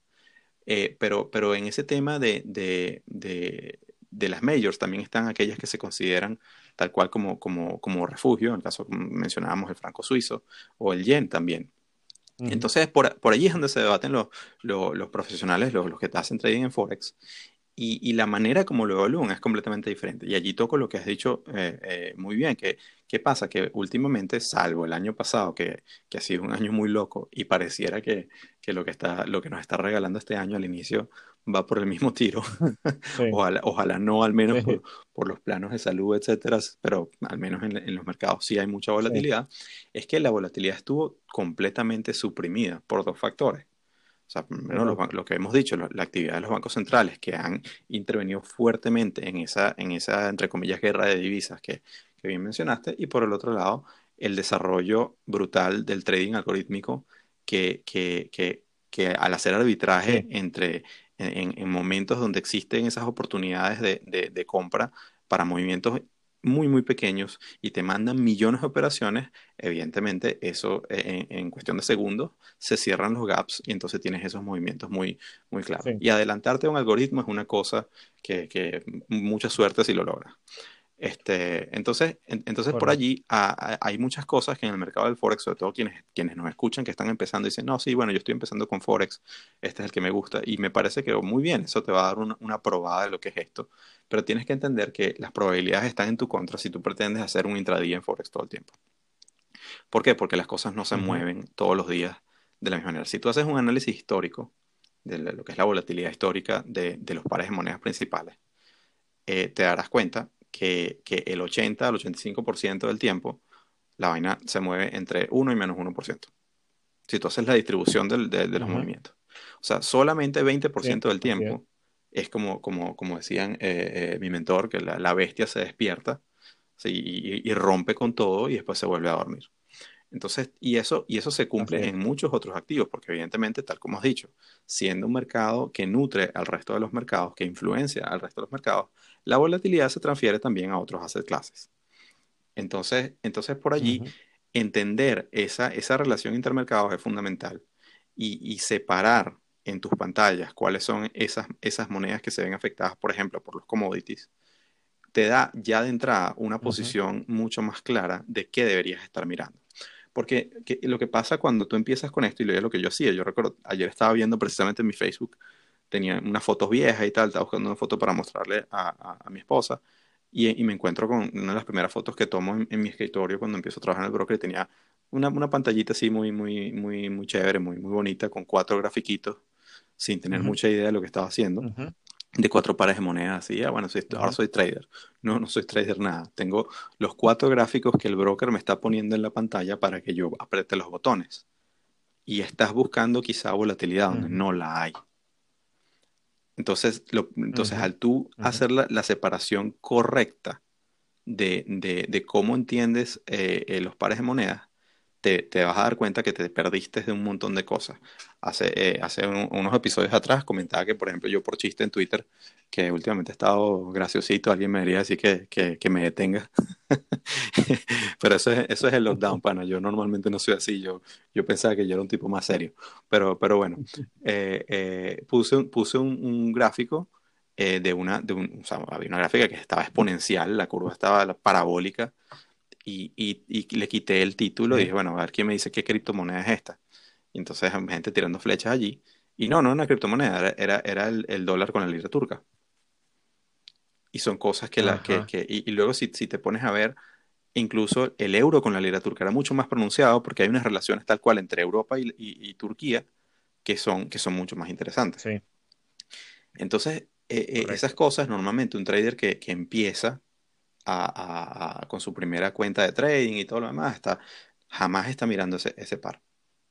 Eh, pero, pero en ese tema de, de, de, de, las majors también están aquellas que se consideran tal cual como, como, como refugio, en el caso mencionábamos el franco suizo o el yen también. Entonces, por, por, allí es donde se debaten los, los, los profesionales, los, los, que hacen trading en Forex, y, y, la manera como lo evalúan es completamente diferente. Y allí toco lo que has dicho eh, eh, muy bien, que ¿qué pasa? Que últimamente, salvo el año pasado, que, que ha sido un año muy loco y pareciera que, que, lo, que está, lo que nos está regalando este año al inicio va por el mismo tiro, ojalá, ojalá, no, al menos por, por, los planos de salud, etcétera, pero al menos en, en los mercados sí hay mucha volatilidad, es que la volatilidad estuvo completamente suprimida por dos factores sea, lo, que hemos dicho, la actividad de los bancos centrales que han intervenido fuertemente en esa, en esa entre comillas, guerra de divisas que, que bien mencionaste, y por el otro lado, el desarrollo brutal del trading algorítmico que, que, que, que al hacer arbitraje entre, en, en, momentos donde existen esas oportunidades de, de, de compra para movimientos muy, muy pequeños y te mandan millones de operaciones, evidentemente eso eh, en, cuestión de segundos se cierran los gaps y entonces tienes esos movimientos muy, muy claros. Y adelantarte a un algoritmo es una cosa que, que mucha suerte si lo logras. Este, entonces, entonces por allí hay muchas cosas que en el mercado del Forex, sobre todo quienes, quienes nos escuchan que están empezando, dicen, no, sí, bueno, yo estoy empezando con Forex, este es el que me gusta, y me parece que muy bien, eso te va a dar una, una probada de lo que es esto, pero tienes que entender que las probabilidades están en tu contra si tú pretendes hacer un intradía en Forex todo el tiempo. ¿Por qué? Porque las cosas no se mueven todos los días de la misma manera. Si tú haces un análisis histórico de lo que es la volatilidad histórica de, de los pares de monedas principales, eh, te darás cuenta que, que el 80 al 85% del tiempo la vaina se mueve entre 1 y menos 1%. Si tú haces la distribución del, de, los movimientos. O sea, solamente 20% del tiempo es como, como, como decían eh, eh, mi mentor, que la, la bestia se despierta y, y, rompe con todo y después se vuelve a dormir. Entonces, y eso, y eso se cumple en muchos otros activos, porque evidentemente, tal como has dicho, siendo un mercado que nutre al resto de los mercados, que influencia al resto de los mercados, la volatilidad se transfiere también a otros asset clases. Entonces, entonces por allí, entender esa, esa relación intermercados es fundamental y, separar en tus pantallas cuáles son esas, esas monedas que se ven afectadas, por ejemplo, por los commodities, te da ya de entrada una posición mucho más clara de qué deberías estar mirando. Porque lo que pasa cuando tú empiezas con esto, y lo que yo hacía, yo recuerdo, ayer estaba viendo precisamente en mi Facebook, tenía unas fotos viejas y tal, estaba buscando una foto para mostrarle a, a, mi esposa, y, y, me encuentro con una de las primeras fotos que tomo en, mi escritorio cuando empiezo a trabajar en el broker, tenía una, una, pantallita así muy, muy, muy, muy chévere, muy, muy bonita, con cuatro grafiquitos, sin tener mucha idea de lo que estaba haciendo de cuatro pares de monedas, así, ah, bueno, ahora soy trader. No, no soy trader nada. Tengo los cuatro gráficos que el broker me está poniendo en la pantalla para que yo apriete los botones. Y estás buscando quizá volatilidad donde no la hay. Entonces, entonces al tú hacer la, separación correcta de, de, cómo entiendes eh, eh, los pares de monedas, te, vas a dar cuenta que te perdiste de un montón de cosas. Hace, eh, hace unos episodios atrás comentaba que, por ejemplo, yo por chiste en Twitter, que últimamente he estado graciosito, alguien me diría decir que, que, me detenga. Pero eso es, eso es el lockdown, pana. Yo normalmente no soy así. Yo, yo pensaba que yo era un tipo más serio. Pero, pero bueno, eh, eh, puse, puse un, gráfico de una, de un, o sea, había una gráfica que estaba exponencial, la curva estaba parabólica y, y, le quité el título y dije, bueno, a ver quién me dice qué criptomoneda es esta. Y entonces gente tirando flechas allí. Y no, no era una criptomoneda, era, era el, el, dólar con la lira turca. Y son cosas que, la, que, que y, luego si, si, te pones a ver, incluso el euro con la lira turca era mucho más pronunciado porque hay unas relaciones tal cual entre Europa y, y Turquía que son, que son mucho más interesantes. Sí. Entonces, eh, esas cosas normalmente un trader que, que empieza con su primera cuenta de trading y todo lo demás, está, jamás está mirando ese, ese par.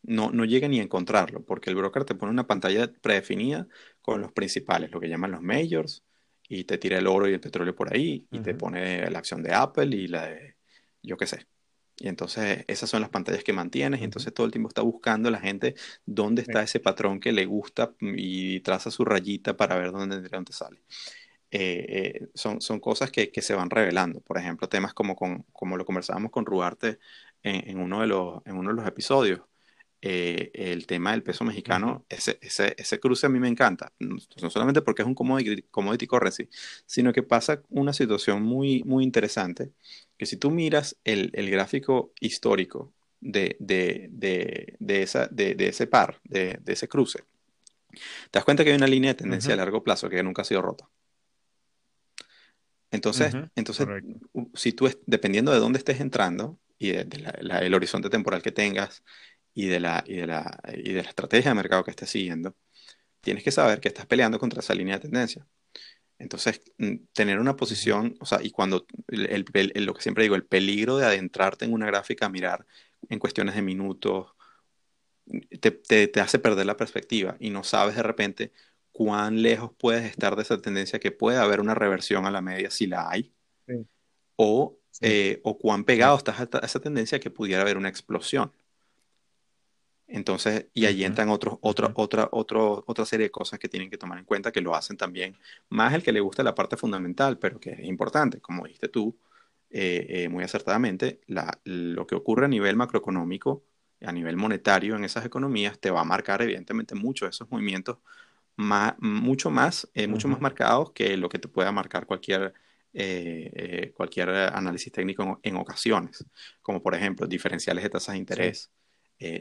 No, no llega ni a encontrarlo, porque el broker te pone una pantalla predefinida con los principales, lo que llaman los majors, y te tira el oro y el petróleo por ahí, y te pone la acción de Apple y la de, yo qué sé. Y entonces esas son las pantallas que mantienes, y entonces todo el tiempo está buscando la gente dónde está ese patrón que le gusta y traza su rayita para ver dónde, dónde sale. Eh, eh, son, son cosas que, que, se van revelando. Por ejemplo, temas como, con, como lo conversábamos con Rugarte en, en, uno, de los, en uno de los episodios. Eh, el tema del peso mexicano, ese, ese, ese, cruce a mí me encanta. No, solamente porque es un commodity, commodity currency, sino que pasa una situación muy, muy interesante, que si tú miras el, el gráfico histórico de, de, de, de esa, de, ese par, de, ese cruce, te das cuenta que hay una línea de tendencia a largo plazo que nunca ha sido rota. Entonces, entonces si tú, dependiendo de dónde estés entrando y del horizonte temporal que tengas y de, la, y, de la, y de la estrategia de mercado que estés siguiendo, tienes que saber que estás peleando contra esa línea de tendencia. Entonces, mm, tener una posición, o sea, y cuando, el, lo que siempre digo, el peligro de adentrarte en una gráfica, mirar en cuestiones de minutos, te, te, te hace perder la perspectiva y no sabes de repente cuán lejos puedes estar de esa tendencia que puede haber una reversión a la media si la hay, o, eh, o cuán pegado estás a esa tendencia que pudiera haber una explosión. Entonces, y allí entran otros, otra, otra, otra serie de cosas que tienen que tomar en cuenta, que lo hacen también, más el que le gusta la parte fundamental, pero que es importante, como dijiste tú, eh, eh, muy acertadamente, la, lo que ocurre a nivel macroeconómico, a nivel monetario en esas economías, te va a marcar evidentemente mucho esos movimientos mucho más, eh, mucho más marcados que lo que te pueda marcar cualquier eh, cualquier análisis técnico en, ocasiones, como por ejemplo diferenciales de tasas de interés,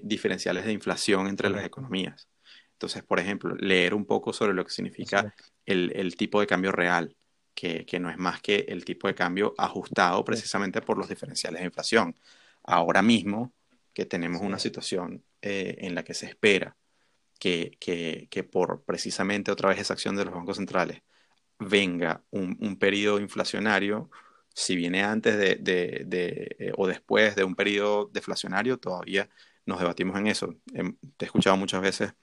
diferenciales de inflación entre las economías. Entonces, por ejemplo, leer un poco sobre lo que significa el, tipo de cambio real, que, no es más que el tipo de cambio ajustado precisamente por los diferenciales de inflación. Ahora mismo que tenemos una situación en la que se espera que, por precisamente otra vez esa acción de los bancos centrales venga un, periodo inflacionario, si viene antes de, eh, o después de un periodo deflacionario, todavía nos debatimos en eso. Em, te he escuchado muchas veces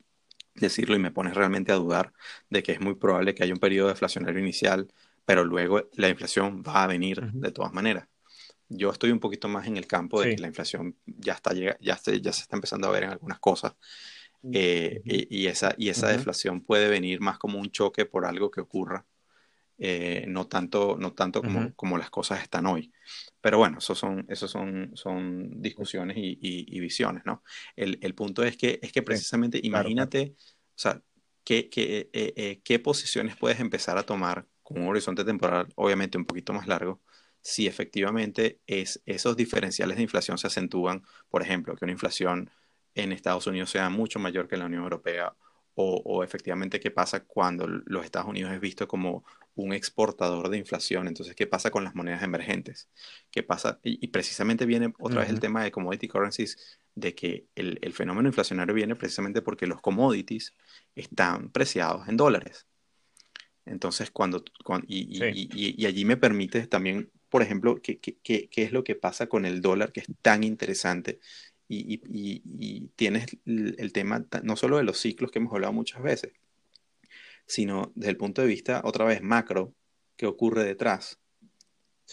decirlo y me pones realmente a dudar de que es muy probable que haya un periodo deflacionario inicial, pero luego la inflación va a venir de todas maneras. Yo estoy un poquito más en el campo de que la inflación ya está ya ya se está empezando a ver en algunas cosas eh, y, esa, y esa deflación puede venir más como un choque por algo que ocurra, eh, no tanto, no tanto como, como, las cosas están hoy. Pero bueno, esos son, esos son, son discusiones y, y, visiones, ¿no? El, el, punto es que, es que precisamente, imagínate, o sea, ¿qué, qué, eh, qué posiciones puedes empezar a tomar con un horizonte temporal, obviamente un poquito más largo, si efectivamente es, esos diferenciales de inflación se acentúan, por ejemplo, que una inflación en Estados Unidos sea mucho mayor que en la Unión Europea o, efectivamente qué pasa cuando los Estados Unidos es visto como un exportador de inflación. Entonces, ¿qué pasa con las monedas emergentes? ¿Qué pasa? Y, precisamente viene otra vez el tema de commodity currencies, de que el, fenómeno inflacionario viene precisamente porque los commodities están preciados en dólares. Entonces, cuando, y, allí me permite también, por ejemplo, qué, qué es lo que pasa con el dólar, que es tan interesante y, tienes el, tema no solo de los ciclos que hemos hablado muchas veces, sino desde el punto de vista, otra vez, macro, que ocurre detrás.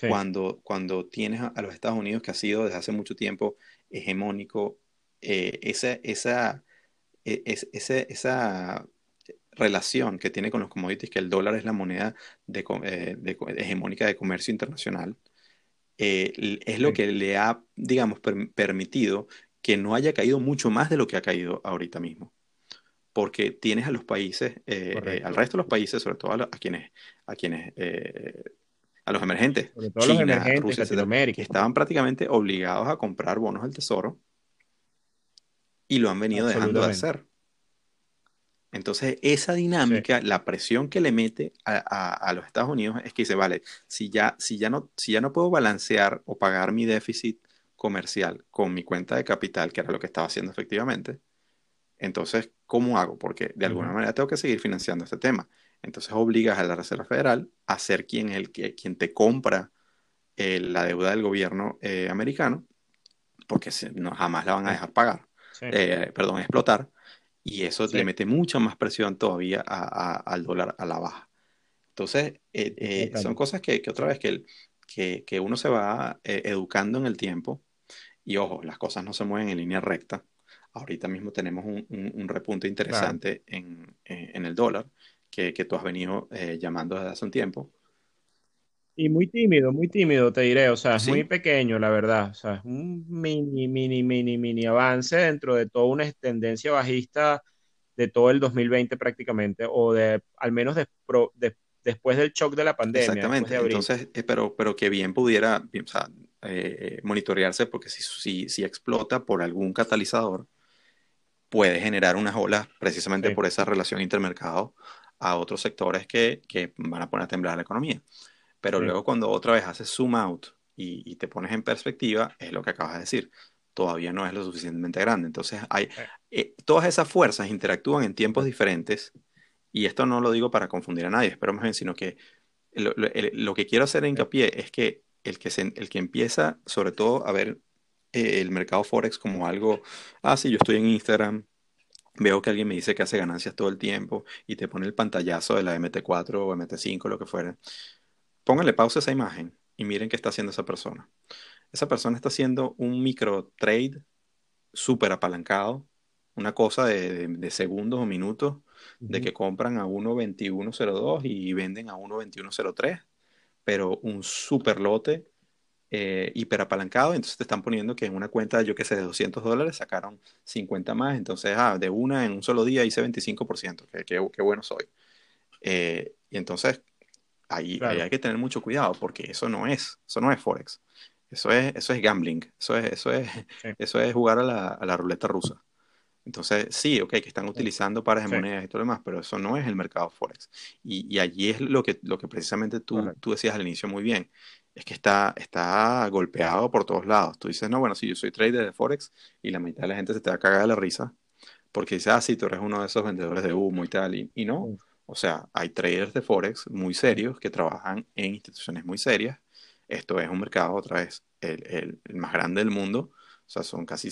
Cuando, cuando tienes a, los Estados Unidos, que ha sido desde hace mucho tiempo hegemónico, eh, esa, esa, e, esa relación que tiene con los commodities, que el dólar es la moneda de, eh, hegemónica de comercio internacional, eh, es lo que le ha, digamos, permitido que no haya caído mucho más de lo que ha caído ahorita mismo. Porque tienes a los países, eh, eh, al resto de los países, sobre todo a, quienes, a quienes, eh, a los emergentes, China, Rusia, que estaban prácticamente obligados a comprar bonos del tesoro y lo han venido dejando de hacer. Entonces, esa dinámica, la presión que le mete a, los Estados Unidos es que dice, vale, si ya, si, ya no, si ya no puedo balancear o pagar mi déficit comercial con mi cuenta de capital, que era lo que estaba haciendo efectivamente, entonces, ¿cómo hago? Porque de alguna manera tengo que seguir financiando este tema. Entonces obligas a la Reserva Federal a ser quien, el, quien te compra eh, la deuda del gobierno eh, americano, porque no, jamás la van a dejar pagar, eh, perdón, explotar, y eso le mete mucha más presión todavía al dólar a la baja. Entonces, son cosas que, otra vez que, que, que uno se va educando en el tiempo y ojo, las cosas no se mueven en línea recta. Ahorita mismo tenemos un, repunte interesante eh, en, el dólar que, tú has venido eh, llamando desde hace un tiempo. Y muy tímido, muy tímido, te diré. O sea, es muy pequeño, la verdad. O sea, es un mini, mini, mini, mini avance dentro de toda una tendencia bajista de todo el 2020 prácticamente, o de al menos después del shock de la pandemia. Exactamente. Entonces, eh, pero, pero que bien pudiera, o sea, eh, monitorearse porque si, si, explota por algún catalizador, puede generar unas olas precisamente por esa relación intermercado a otros sectores que, que, van a poner a temblar la economía. Pero luego cuando otra vez haces zoom out y, te pones en perspectiva, es lo que acabas de decir, todavía no es lo suficientemente grande. Entonces, hay, eh, todas esas fuerzas interactúan en tiempos diferentes y esto no lo digo para confundir a nadie, espero más bien, sino que lo, lo que quiero hacer hincapié es que el que, el que empieza sobre todo a ver eh, el mercado Forex como algo, ah, sí, yo estoy en Instagram, veo que alguien me dice que hace ganancias todo el tiempo y te pone el pantallazo de la MT4 o MT5, lo que fuera. Pónganle pausa a esa imagen y miren qué está haciendo esa persona. Esa persona está haciendo un micro trade súper apalancado, una cosa de, segundos o minutos, de que compran a 1.2102 y venden a 1.2103 pero un super lote eh, hiperapalancado, entonces te están poniendo que en una cuenta, yo qué sé, de 200 dólares sacaron 50 más, entonces, ah, de una en un solo día hice 25%, qué, qué, bueno soy. Eh, y entonces, ahí, hay que tener mucho cuidado porque eso no es, eso no es Forex. Eso es, eso es gambling, eso es, eso es, eso es jugar a la, a la ruleta rusa. Entonces, sí, ok, que están utilizando pares de monedas y todo lo demás, pero eso no es el mercado Forex. Y, y allí es lo que, lo que precisamente tú, tú decías al inicio muy bien, es que está, está golpeado por todos lados. Tú dices, no, bueno, si yo soy trader de Forex y la mitad de la gente se te va a cagar de la risa, porque dice, ah, sí, tú eres uno de esos vendedores de humo y tal, y, y no. O sea, hay traders de Forex muy serios que trabajan en instituciones muy serias. Esto es un mercado, otra vez, el, el, el más grande del mundo. O sea, son casi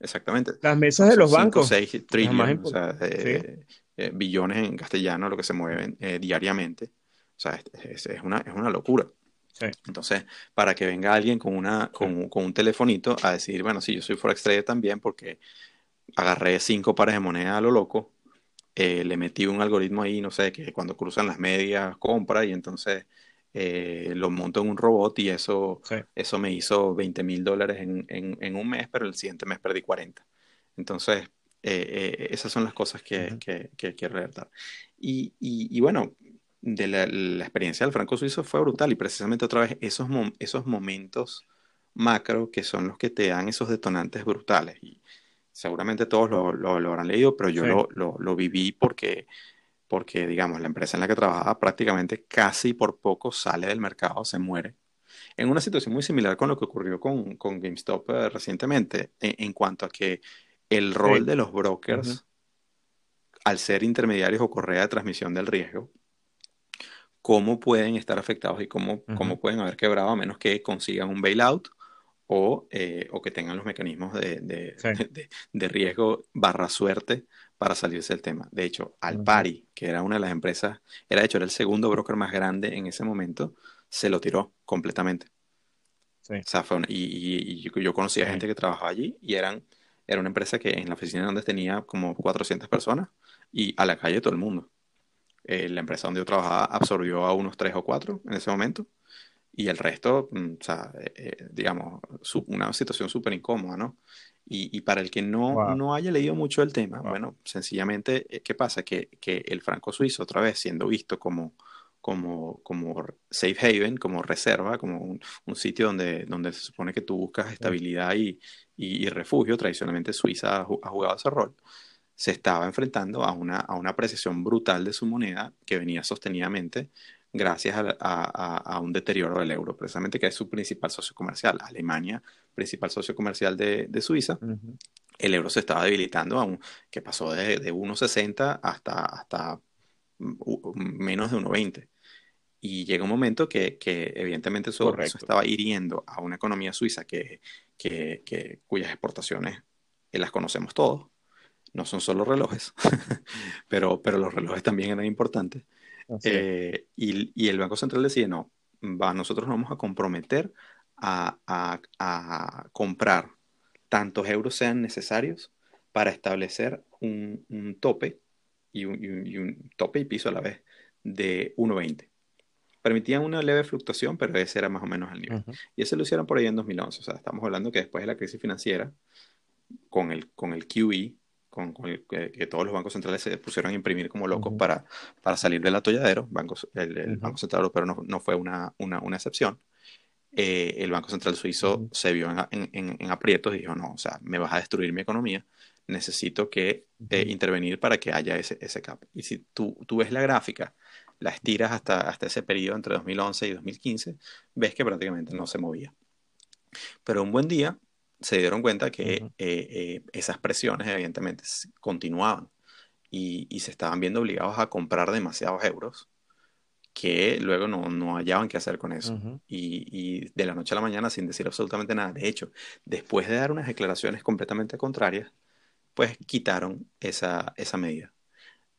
Exactamente. Las mesas de los bancos. 6 trillones, o sea, eh, billones en castellano, lo que se mueven eh, diariamente. O sea, es, es, una, es una locura. Sí. Entonces, para que venga alguien con, una, con, con, un telefonito a decir, bueno, sí, yo soy Forex Trader también porque agarré cinco pares de moneda a lo loco, eh, le metí un algoritmo ahí, no sé, que cuando cruzan las medias compra y entonces eh, lo monto en un robot y eso, eso me hizo 20 mil dólares en, en, un mes, pero el siguiente mes perdí 40. Entonces, eh, eh, esas son las cosas que, que, que quiero alertar. Y, y, y, bueno, de la, la, experiencia del franco suizo fue brutal y precisamente otra vez esos, esos momentos macro que son los que te dan esos detonantes brutales. Y seguramente todos lo, lo, lo habrán leído, pero yo lo, lo, viví porque porque, digamos, la empresa en la que trabajaba prácticamente casi por poco sale del mercado, se muere. En una situación muy similar con lo que ocurrió con, con GameStop eh, recientemente, en, cuanto a que el rol de los brokers, al ser intermediarios o correa de transmisión del riesgo, cómo pueden estar afectados y cómo, cómo pueden haber quebrado a menos que consigan un bailout o, eh, o que tengan los mecanismos de, de, de, de, riesgo barra suerte para salirse del tema. De hecho, Alpari, que era una de las empresas, era de hecho era el segundo broker más grande en ese momento, se lo tiró completamente. Sí. O sea, fue y, y, yo conocía gente que trabajaba allí y eran, era una empresa que en la oficina donde tenía como 400 personas y a la calle todo el mundo. Eh, la empresa donde yo trabajaba absorbió a unos 3 o 4 en ese momento y el resto, mm, o sea, eh, eh, digamos, una situación súper incómoda, ¿no? Y, y, para el que no, no haya leído mucho el tema, bueno, sencillamente, eh, ¿qué pasa? Que, que, el franco suizo, otra vez, siendo visto como, como, como safe haven, como reserva, como un, un sitio donde, donde se supone que tú buscas estabilidad y, y, y refugio, tradicionalmente Suiza ha, ha, jugado ese rol, se estaba enfrentando a una, a una apreciación brutal de su moneda que venía sostenidamente gracias a, a, a, un deterioro del euro, precisamente que es su principal socio comercial. Alemania, principal socio comercial de, de Suiza, uh -huh. el euro se estaba debilitando, aún, que pasó de, de 1,60 hasta, hasta menos de 1,20. Y llega un momento que, que evidentemente eso, eso, estaba hiriendo a una economía suiza que, que, que cuyas exportaciones eh, las conocemos todos. No son solo relojes, pero, pero los relojes también eran importantes. Eh, y, y, el Banco Central decide, no, va, nosotros nos vamos a comprometer a, a, a, comprar tantos euros sean necesarios para establecer un, un tope y un, y, un, y un, tope y piso a la vez de 1,20. Permitían una leve fluctuación, pero ese era más o menos el nivel. Uh -huh. Y eso lo hicieron por ahí en 2011. O sea, estamos hablando que después de la crisis financiera, con el, con el QE, con, con el, que, que, todos los bancos centrales se pusieron a imprimir como locos uh -huh. para, para salir del atolladero. Bancos, el, el uh -huh. Banco Central Europeo no, no fue una, una, una excepción. Eh, el Banco Central Suizo uh -huh. se vio en, en, en, aprietos y dijo, no, o sea, me vas a destruir mi economía, necesito que eh, intervenir para que haya ese, ese cap. Y si tú, tú ves la gráfica, la estiras hasta, hasta ese periodo entre 2011 y 2015, ves que prácticamente no se movía. Pero un buen día se dieron cuenta que uh -huh. eh, eh, esas presiones evidentemente continuaban y, y, se estaban viendo obligados a comprar demasiados euros que luego no, no hallaban qué hacer con eso. Uh -huh. y, y, de la noche a la mañana sin decir absolutamente nada. De hecho, después de dar unas declaraciones completamente contrarias, pues quitaron esa, esa medida.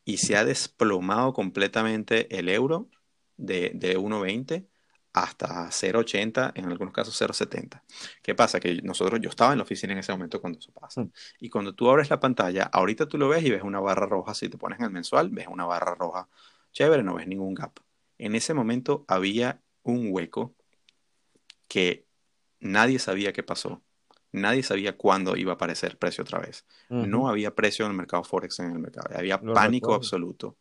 Y se ha desplomado completamente el euro de, de 1,20 hasta 0,80, en algunos casos 0,70. ¿Qué pasa? Que nosotros, yo estaba en la oficina en ese momento cuando eso pasa. Mm. Y cuando tú abres la pantalla, ahorita tú lo ves y ves una barra roja, si te pones en el mensual, ves una barra roja chévere, no ves ningún gap. En ese momento había un hueco que nadie sabía qué pasó. Nadie sabía cuándo iba a aparecer precio otra vez. Uh -huh. No había precio en el mercado Forex en el mercado. Había pánico recuerdo. absoluto.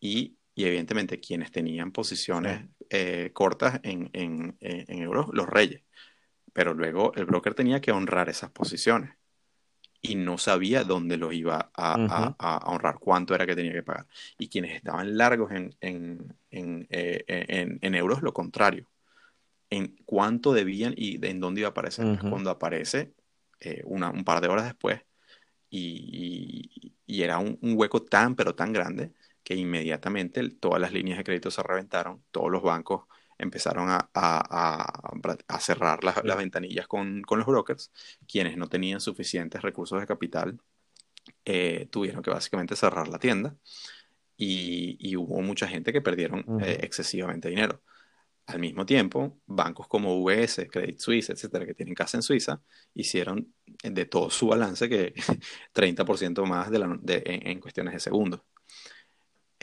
Y y evidentemente quienes tenían posiciones eh, cortas en, en, en euros, los reyes. Pero luego el broker tenía que honrar esas posiciones y no sabía dónde los iba a, a, honrar, cuánto era que tenía que pagar. Y quienes estaban largos en, en, eh, en euros, lo contrario, en cuánto debían y en dónde iba a aparecer. Cuando aparece eh, una, un par de horas después y, y, era un, un, hueco tan, pero tan grande que inmediatamente todas las líneas de crédito se reventaron, todos los bancos empezaron a, a, cerrar las, ventanillas con, con, los brokers, quienes no tenían suficientes recursos de capital eh, tuvieron que básicamente cerrar la tienda y, y hubo mucha gente que perdieron eh, excesivamente dinero. Al mismo tiempo, bancos como UBS, Credit Suisse, etcétera, que tienen casa en Suiza, hicieron de todo su balance que 30% más de la, de, en, cuestiones de segundos.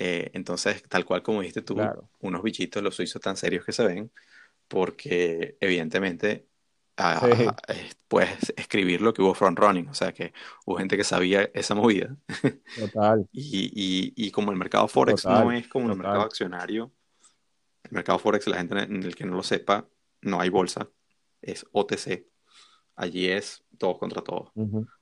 Eh, entonces, tal cual como dijiste tú, unos bichitos los suizos tan serios que se ven, porque evidentemente ah, ah, puedes escribir lo que hubo front running, o sea que hubo gente que sabía esa movida. Total. y, y, y, como el mercado Forex no es como el mercado accionario, el mercado Forex, la gente en el que no lo sepa, no hay bolsa, es OTC. Allí es todos contra todos.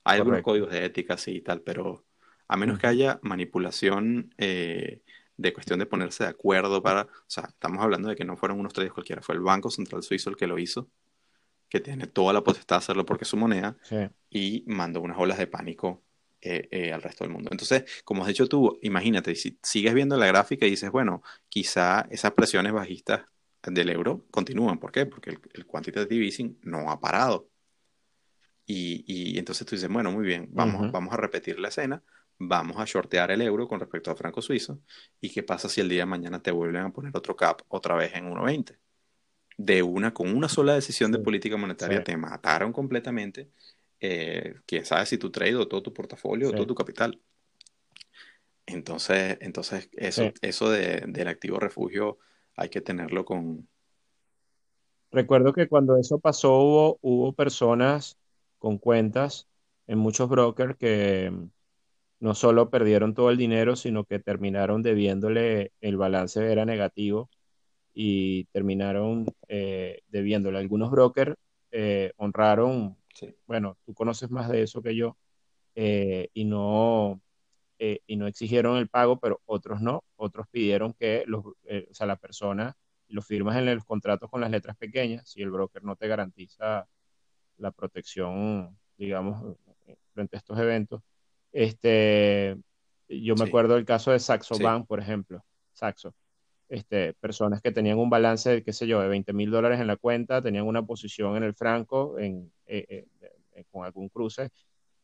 Hay algunos códigos de ética, sí y tal, pero a menos que haya manipulación eh, de cuestión de ponerse de acuerdo para, o sea, estamos hablando de que no fueron unos tres cualquiera, fue el Banco Central Suizo el que lo hizo, que tiene toda la potestad de hacerlo porque es su moneda, y mandó unas olas de pánico eh, eh, al resto del mundo. Entonces, como has dicho tú, imagínate, si sigues viendo la gráfica y dices, bueno, quizá esas presiones bajistas del euro continúan. ¿Por qué? Porque el, el quantitative easing no ha parado. Y, y, entonces tú dices, bueno, muy bien, vamos, vamos a repetir la escena, vamos a shortear el euro con respecto al franco suizo. ¿Y qué pasa si el día de mañana te vuelven a poner otro cap otra vez en 1.20? De una, con una sola decisión de política monetaria, te mataron completamente. Eh, quién sabe si tu trade o todo tu portafolio o todo tu capital. Entonces, entonces eso, eso de, del activo refugio hay que tenerlo con... Recuerdo que cuando eso pasó hubo, hubo personas con cuentas en muchos brokers que no solo perdieron todo el dinero, sino que terminaron debiéndole, el balance era negativo y terminaron eh, debiéndole. Algunos brokers eh, honraron, bueno, tú conoces más de eso que yo, eh, y, no, y no exigieron el pago, pero otros no, otros pidieron que los, o sea, la persona lo firmas en los contratos con las letras pequeñas, si el broker no te garantiza la protección, digamos, frente a estos eventos, este, yo me acuerdo del caso de Saxo Bank, por ejemplo, Saxo. Este, personas que tenían un balance, de, qué sé yo, de 20 mil dólares en la cuenta, tenían una posición en el franco en, eh, eh, con algún cruce,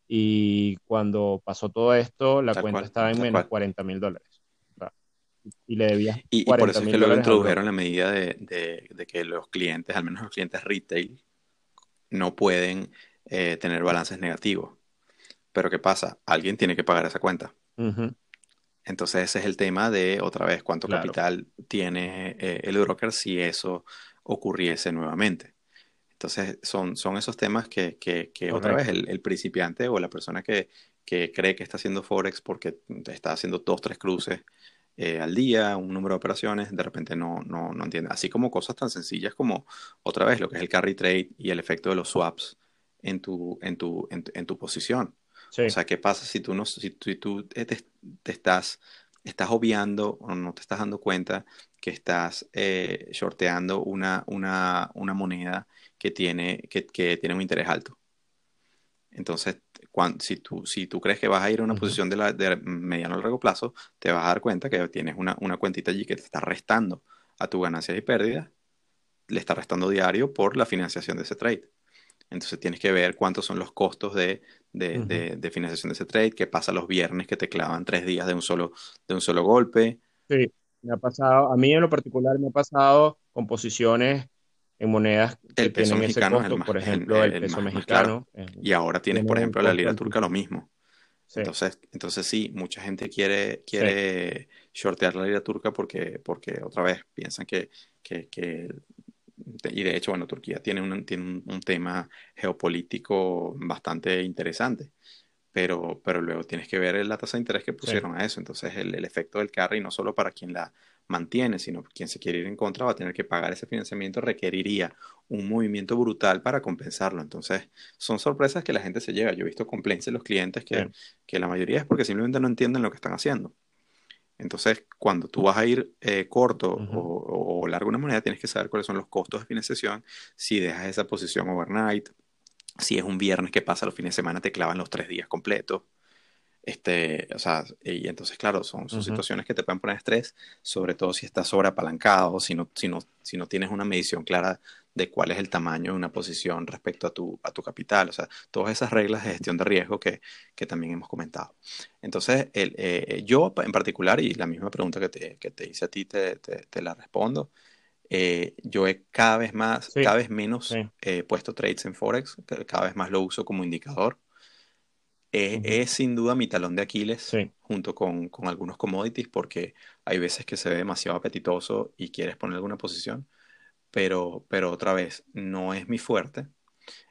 y cuando pasó todo esto, la cuenta estaba en menos 40 mil dólares. y le debía. Y, por eso es que luego introdujeron la medida de, de, de, que los clientes, al menos los clientes retail, no pueden eh, tener balances negativos. Pero ¿qué pasa? Alguien tiene que pagar esa cuenta. Entonces ese es el tema de, otra vez, cuánto capital tiene eh, el broker si eso ocurriese nuevamente. Entonces son, son esos temas que, que, que otra vez, el, principiante o la persona que, que, cree que está haciendo Forex porque está haciendo dos, tres cruces eh, al día, un número de operaciones, de repente no, no, no entiende. Así como cosas tan sencillas como, otra vez, lo que es el carry trade y el efecto de los swaps en tu, en tu, en tu posición. O sea, ¿qué pasa si tú, no, si tú, te, estás, estás obviando o no te estás dando cuenta que estás eh, shorteando una, una, una, moneda que tiene, que, que, tiene un interés alto? Entonces, cuando, si, tú, si tú crees que vas a ir a una posición de, la, de mediano o largo plazo, te vas a dar cuenta que tienes una, una cuentita allí que te está restando a tu ganancias y pérdidas, le está restando diario por la financiación de ese trade. Entonces tienes que ver cuántos son los costos de, de, financiación de ese trade, qué pasa los viernes que te clavan tres días de un solo, de un solo golpe. Sí, me ha pasado, a mí en lo particular me ha pasado con posiciones en monedas que el peso mexicano por ejemplo, el, peso mexicano. y ahora tienes, por ejemplo, la lira turca lo mismo. Entonces, entonces sí, mucha gente quiere, quiere shortear la lira turca porque, porque otra vez piensan que, que, que y de hecho, bueno, Turquía tiene un, tiene un, tema geopolítico bastante interesante, pero, pero luego tienes que ver la tasa de interés que pusieron a eso. Entonces, el, el, efecto del carry, no solo para quien la mantiene, sino quien se quiere ir en contra va a tener que pagar ese financiamiento, requeriría un movimiento brutal para compensarlo. Entonces, son sorpresas que la gente se lleva. Yo he visto complaints de los clientes que, que la mayoría es porque simplemente no entienden lo que están haciendo. Entonces, cuando tú vas a ir eh, corto o, o, largo una moneda, tienes que saber cuáles son los costos de financiación, si dejas esa posición overnight, si es un viernes que pasa los fines de semana, te clavan los tres días completos. Este, o sea, y entonces, claro, son, son situaciones que te pueden poner estrés, sobre todo si estás sobreapalancado, si no, si, no, si no tienes una medición clara de cuál es el tamaño de una posición respecto a tu, a tu capital, o sea, todas esas reglas de gestión de riesgo que, que también hemos comentado. Entonces, el, eh, yo en particular, y la misma pregunta que te, que te hice a ti, te, te, la respondo, eh, yo he cada vez más, cada vez menos eh, puesto trades en Forex, cada vez más lo uso como indicador. Es sin duda mi talón de Aquiles junto con, con, algunos commodities porque hay veces que se ve demasiado apetitoso y quieres poner alguna posición, pero, pero otra vez no es mi fuerte.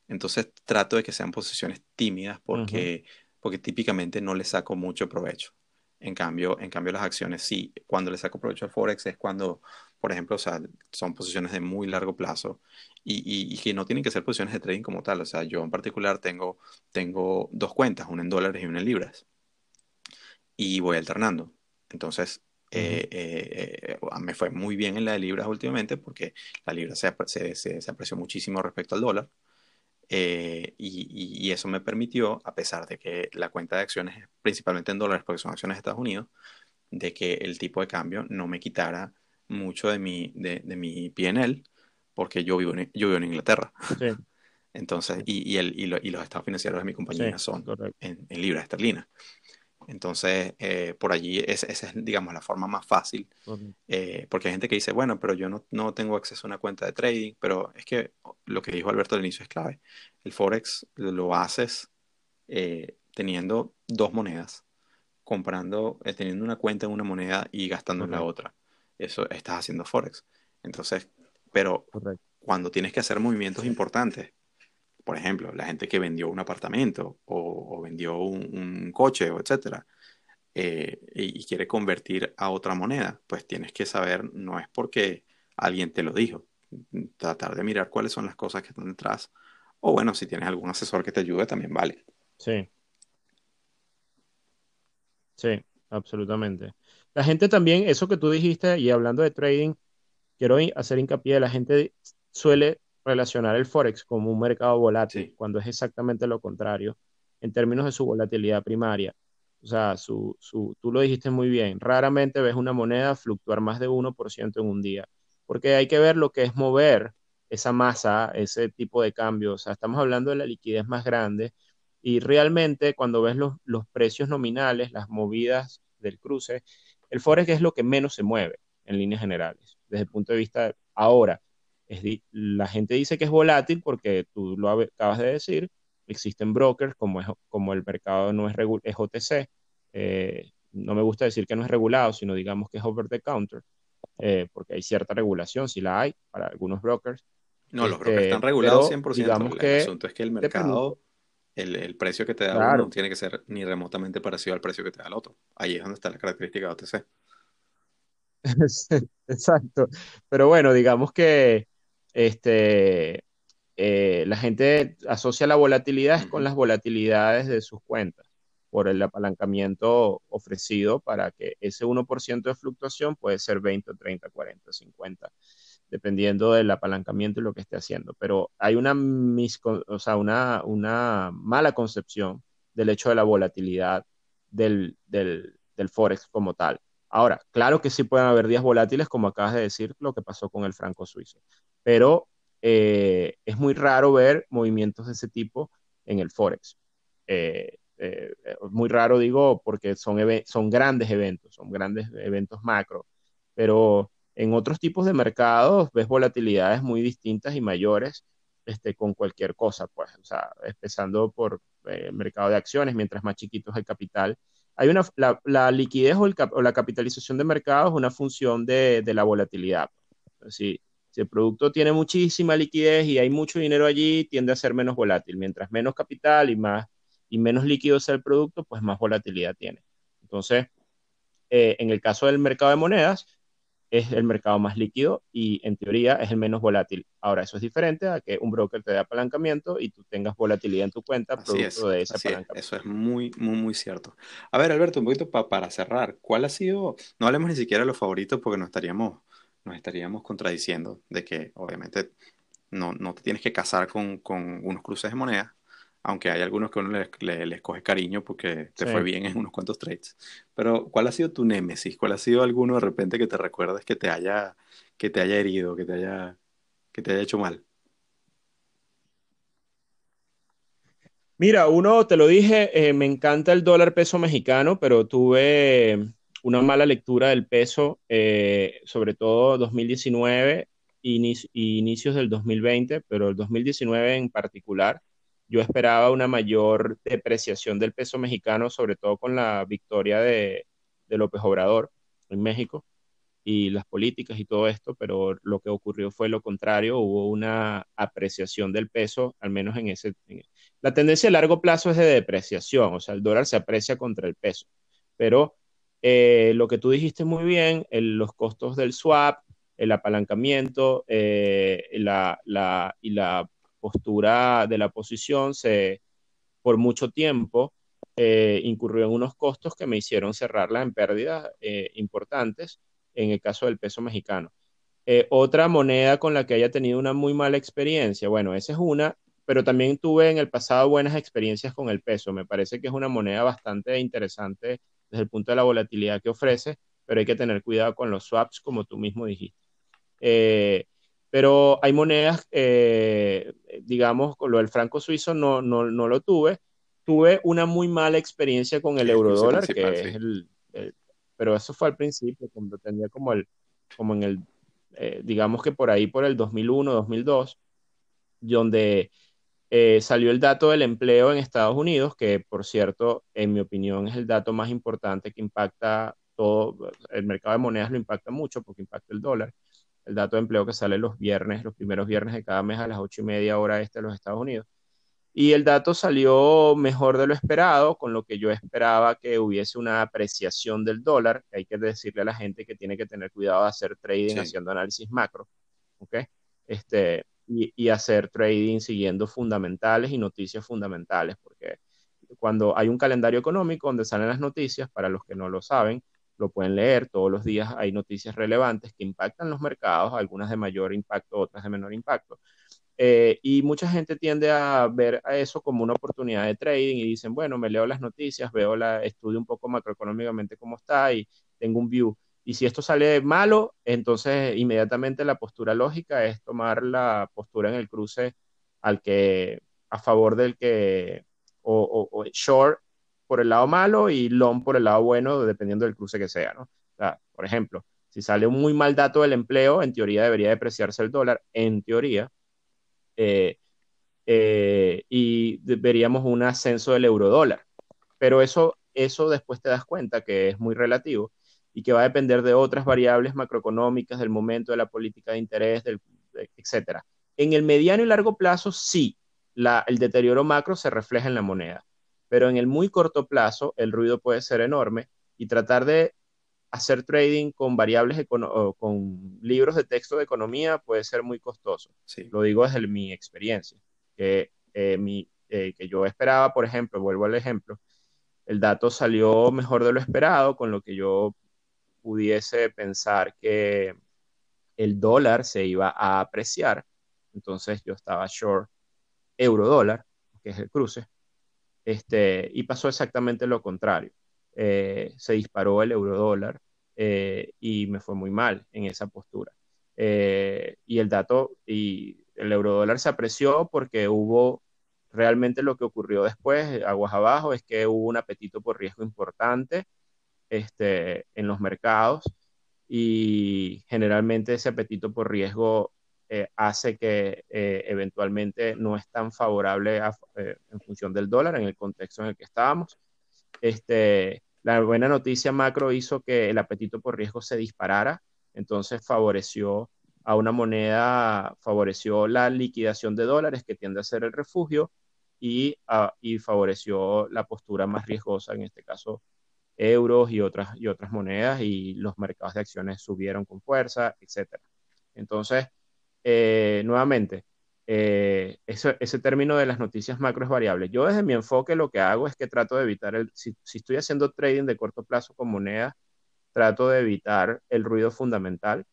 Entonces trato de que sean posiciones tímidas porque, porque típicamente no le saco mucho provecho. En cambio, en cambio, las acciones sí, cuando le saco provecho al Forex es cuando, por ejemplo, o sea, son posiciones de muy largo plazo y, y, que no tienen que ser posiciones de trading como tal. O sea, yo en particular tengo, tengo dos cuentas, una en dólares y una en libras. Y voy alternando. Entonces, eh, eh, eh, me fue muy bien en la de libras últimamente porque la libra se, se, se apreció muchísimo respecto al dólar. Eh, y, eso me permitió, a pesar de que la cuenta de acciones es principalmente en dólares, porque son acciones de Estados Unidos, de que el tipo de cambio no me quitara mucho de mi, de, de mi PNL, porque yo vivo en, yo vivo en Inglaterra. Entonces, y, y, el, y, los estados financieros de mi compañía son en, en, libras esterlinas. Entonces, eh, por allí esa es, digamos, la forma más fácil, eh, porque hay gente que dice, bueno, pero yo no, no, tengo acceso a una cuenta de trading, pero es que lo que dijo Alberto al inicio es clave. El Forex lo haces eh, teniendo dos monedas, comprando, teniendo una cuenta en una moneda y gastando en la otra. Eso estás haciendo Forex. Entonces, pero cuando tienes que hacer movimientos importantes, por ejemplo, la gente que vendió un apartamento o, vendió un, coche, o etcétera, eh, y, quiere convertir a otra moneda, pues tienes que saber, no es porque alguien te lo dijo, tratar de mirar cuáles son las cosas que están detrás. O bueno, si tienes algún asesor que te ayude, también vale. Sí. Sí, absolutamente. La gente también, eso que tú dijiste, y hablando de trading, quiero hacer hincapié, la gente suele relacionar el Forex como un mercado volátil, cuando es exactamente lo contrario, en términos de su volatilidad primaria. O sea, su, su, tú lo dijiste muy bien, raramente ves una moneda fluctuar más de 1% en un día, porque hay que ver lo que es mover esa masa, ese tipo de cambio. O sea, estamos hablando de la liquidez más grande y realmente cuando ves los, los precios nominales, las movidas del cruce, el Forex es lo que menos se mueve en líneas generales, desde el punto de vista de ahora la gente dice que es volátil porque tú lo acabas de decir, existen brokers como, es, como el mercado no es, es OTC, eh, no me gusta decir que no es regulado, sino digamos que es over the counter, eh, porque hay cierta regulación, si la hay, para algunos brokers. No, los brokers están este, regulados 100%. Digamos que el asunto es que el mercado, el, el, precio que te da uno no tiene que ser ni remotamente parecido al precio que te da el otro. Ahí es donde está la característica de OTC. Exacto. Pero bueno, digamos que este, eh, la gente asocia la volatilidad con las volatilidades de sus cuentas por el apalancamiento ofrecido para que ese 1% de fluctuación puede ser 20, 30, 40, 50, dependiendo del apalancamiento y lo que esté haciendo. Pero hay una, o sea, una, una mala concepción del hecho de la volatilidad del, del, del Forex como tal. Ahora, claro que sí pueden haber días volátiles, como acabas de decir, lo que pasó con el franco suizo pero eh, es muy raro ver movimientos de ese tipo en el Forex. Eh, eh, muy raro digo porque son, son grandes eventos, son grandes eventos macro, pero en otros tipos de mercados ves volatilidades muy distintas y mayores este, con cualquier cosa, pues, o sea, empezando por el mercado de acciones, mientras más chiquito es el capital. Hay una, la, liquidez o, la capitalización de mercado es una función de, de la volatilidad. Sí, si el producto tiene muchísima liquidez y hay mucho dinero allí, tiende a ser menos volátil. Mientras menos capital y más, y menos líquido sea el producto, pues más volatilidad tiene. Entonces, eh, en el caso del mercado de monedas, es el mercado más líquido y en teoría es el menos volátil. Ahora, eso es diferente a que un broker te dé apalancamiento y tú tengas volatilidad en tu cuenta producto de ese apalancamiento. eso es muy, muy, muy cierto. A ver, Alberto, un poquito para cerrar, ¿cuál ha sido, no hablemos ni siquiera de los favoritos porque nos estaríamos, nos estaríamos contradiciendo de que obviamente no, no te tienes que casar con, con unos cruces de moneda, aunque hay algunos que uno les, coge cariño porque te fue bien en unos cuantos trades. Pero, ¿cuál ha sido tu némesis? ¿Cuál ha sido alguno de repente que te recuerdes que te haya, que te haya herido, que te haya, que te haya hecho mal? Mira, uno, te lo dije, eh, me encanta el dólar peso mexicano, pero tuve una mala lectura del peso, eh, sobre todo 2019 y inicios del 2020, pero el 2019 en particular yo esperaba una mayor depreciación del peso mexicano, sobre todo con la victoria de, López Obrador en México y las políticas y todo esto, pero lo que ocurrió fue lo contrario, hubo una apreciación del peso, al menos en ese... la tendencia a largo plazo es de depreciación, o sea, el dólar se aprecia contra el peso, pero eh, lo que tú dijiste muy bien, los costos del swap, el apalancamiento eh, la, y la postura de la posición se, por mucho tiempo eh, incurrió en unos costos que me hicieron cerrarla en pérdidas importantes en el caso del peso mexicano. Otra moneda con la que haya tenido una muy mala experiencia, bueno, esa es una, pero también tuve en el pasado buenas experiencias con el peso. Me parece que es una moneda bastante interesante desde el punto de la volatilidad que ofrece, pero hay que tener cuidado con los swaps, como tú mismo dijiste. Pero hay monedas, eh, digamos, con lo del franco suizo no, no, no, lo tuve. Tuve una muy mala experiencia con el eurodólar, que es el, pero eso fue al principio, cuando tenía como el, como en el, eh, digamos que por ahí por el 2001, 2002, donde eh, salió el dato del empleo en Estados Unidos, que por cierto, en mi opinión, es el dato más importante que impacta todo, el mercado de monedas lo impacta mucho porque impacta el dólar el dato de empleo que sale los viernes, los primeros viernes de cada mes a las ocho y media hora este de los Estados Unidos. Y el dato salió mejor de lo esperado, con lo que yo esperaba que hubiese una apreciación del dólar. Hay que decirle a la gente que tiene que tener cuidado de hacer trading haciendo análisis macro, ¿ok? Este, y, hacer trading siguiendo fundamentales y noticias fundamentales, porque cuando hay un calendario económico donde salen las noticias, para los que no lo saben, lo pueden leer, todos los días hay noticias relevantes que impactan los mercados, algunas de mayor impacto, otras de menor impacto. Eh, y mucha gente tiende a ver a eso como una oportunidad de trading y dicen, bueno, me leo las noticias, veo la, estudio un poco macroeconómicamente cómo está y tengo un view. Y si esto sale malo, entonces inmediatamente la postura lógica es tomar la postura en el cruce al que, a favor del que, o, short por el lado malo y long por el lado bueno, dependiendo del cruce que sea, ¿no? por ejemplo, si sale un muy mal dato del empleo, en teoría debería depreciarse el dólar, en teoría, eh, eh, y veríamos un ascenso del euro dólar. Pero eso, eso después te das cuenta que es muy relativo y que va a depender de otras variables macroeconómicas, del momento de la política de interés, del, etc. En el mediano y largo plazo, sí, la, el deterioro macro se refleja en la moneda pero en el muy corto plazo el ruido puede ser enorme y tratar de hacer trading con variables, con libros de texto de economía puede ser muy costoso. Lo digo desde mi experiencia, que, eh, mi, eh, que yo esperaba, por ejemplo, vuelvo al ejemplo, el dato salió mejor de lo esperado, con lo que yo pudiese pensar que el dólar se iba a apreciar. Entonces yo estaba short euro dólar, que es el cruce, este, y pasó exactamente lo contrario. Eh, se disparó el euro dólar eh, y me fue muy mal en esa postura. Eh, y el dato, y el euro dólar se apreció porque hubo realmente lo que ocurrió después, aguas abajo, es que hubo un apetito por riesgo importante este, en los mercados y generalmente ese apetito por riesgo eh, hace que eh, eventualmente no es tan favorable eh, en función del dólar en el contexto en el que estábamos. Este, la buena noticia macro hizo que el apetito por riesgo se disparara, entonces favoreció a una moneda, favoreció la liquidación de dólares que tiende a ser el refugio y, ah, y favoreció la postura más riesgosa, en este caso euros y otras, y otras monedas, y los mercados de acciones subieron con fuerza, etc. Entonces, eh, nuevamente, eh, ese término de las noticias macro es variable. Yo desde mi enfoque lo que hago es que trato de evitar, el, si, si estoy haciendo trading de corto plazo con monedas, trato de evitar el ruido fundamental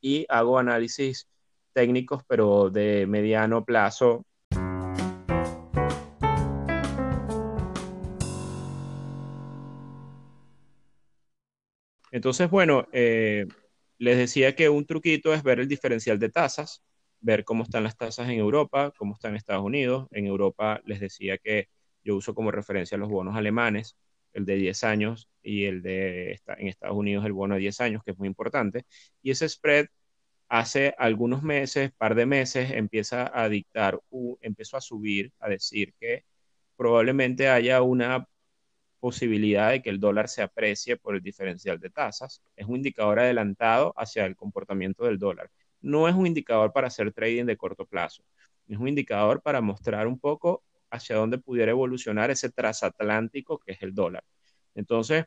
y hago análisis técnicos, pero de mediano plazo. Entonces, bueno, eh, les decía que un truquito es ver el diferencial de tasas, ver cómo están las tasas en Europa, cómo están en Estados Unidos. En Europa les decía que yo uso como referencia los bonos alemanes, el de 10 años y el de en Estados Unidos el bono de 10 años, que es muy importante. Y ese spread hace algunos meses, par de meses, empieza a dictar, empezó a subir, a decir que probablemente haya una posibilidad de que el dólar se aprecie por el diferencial de tasas. Es un indicador adelantado hacia el comportamiento del dólar. No es un indicador para hacer trading de corto plazo. Es un indicador para mostrar un poco hacia dónde pudiera evolucionar ese transatlántico que es el dólar. Entonces,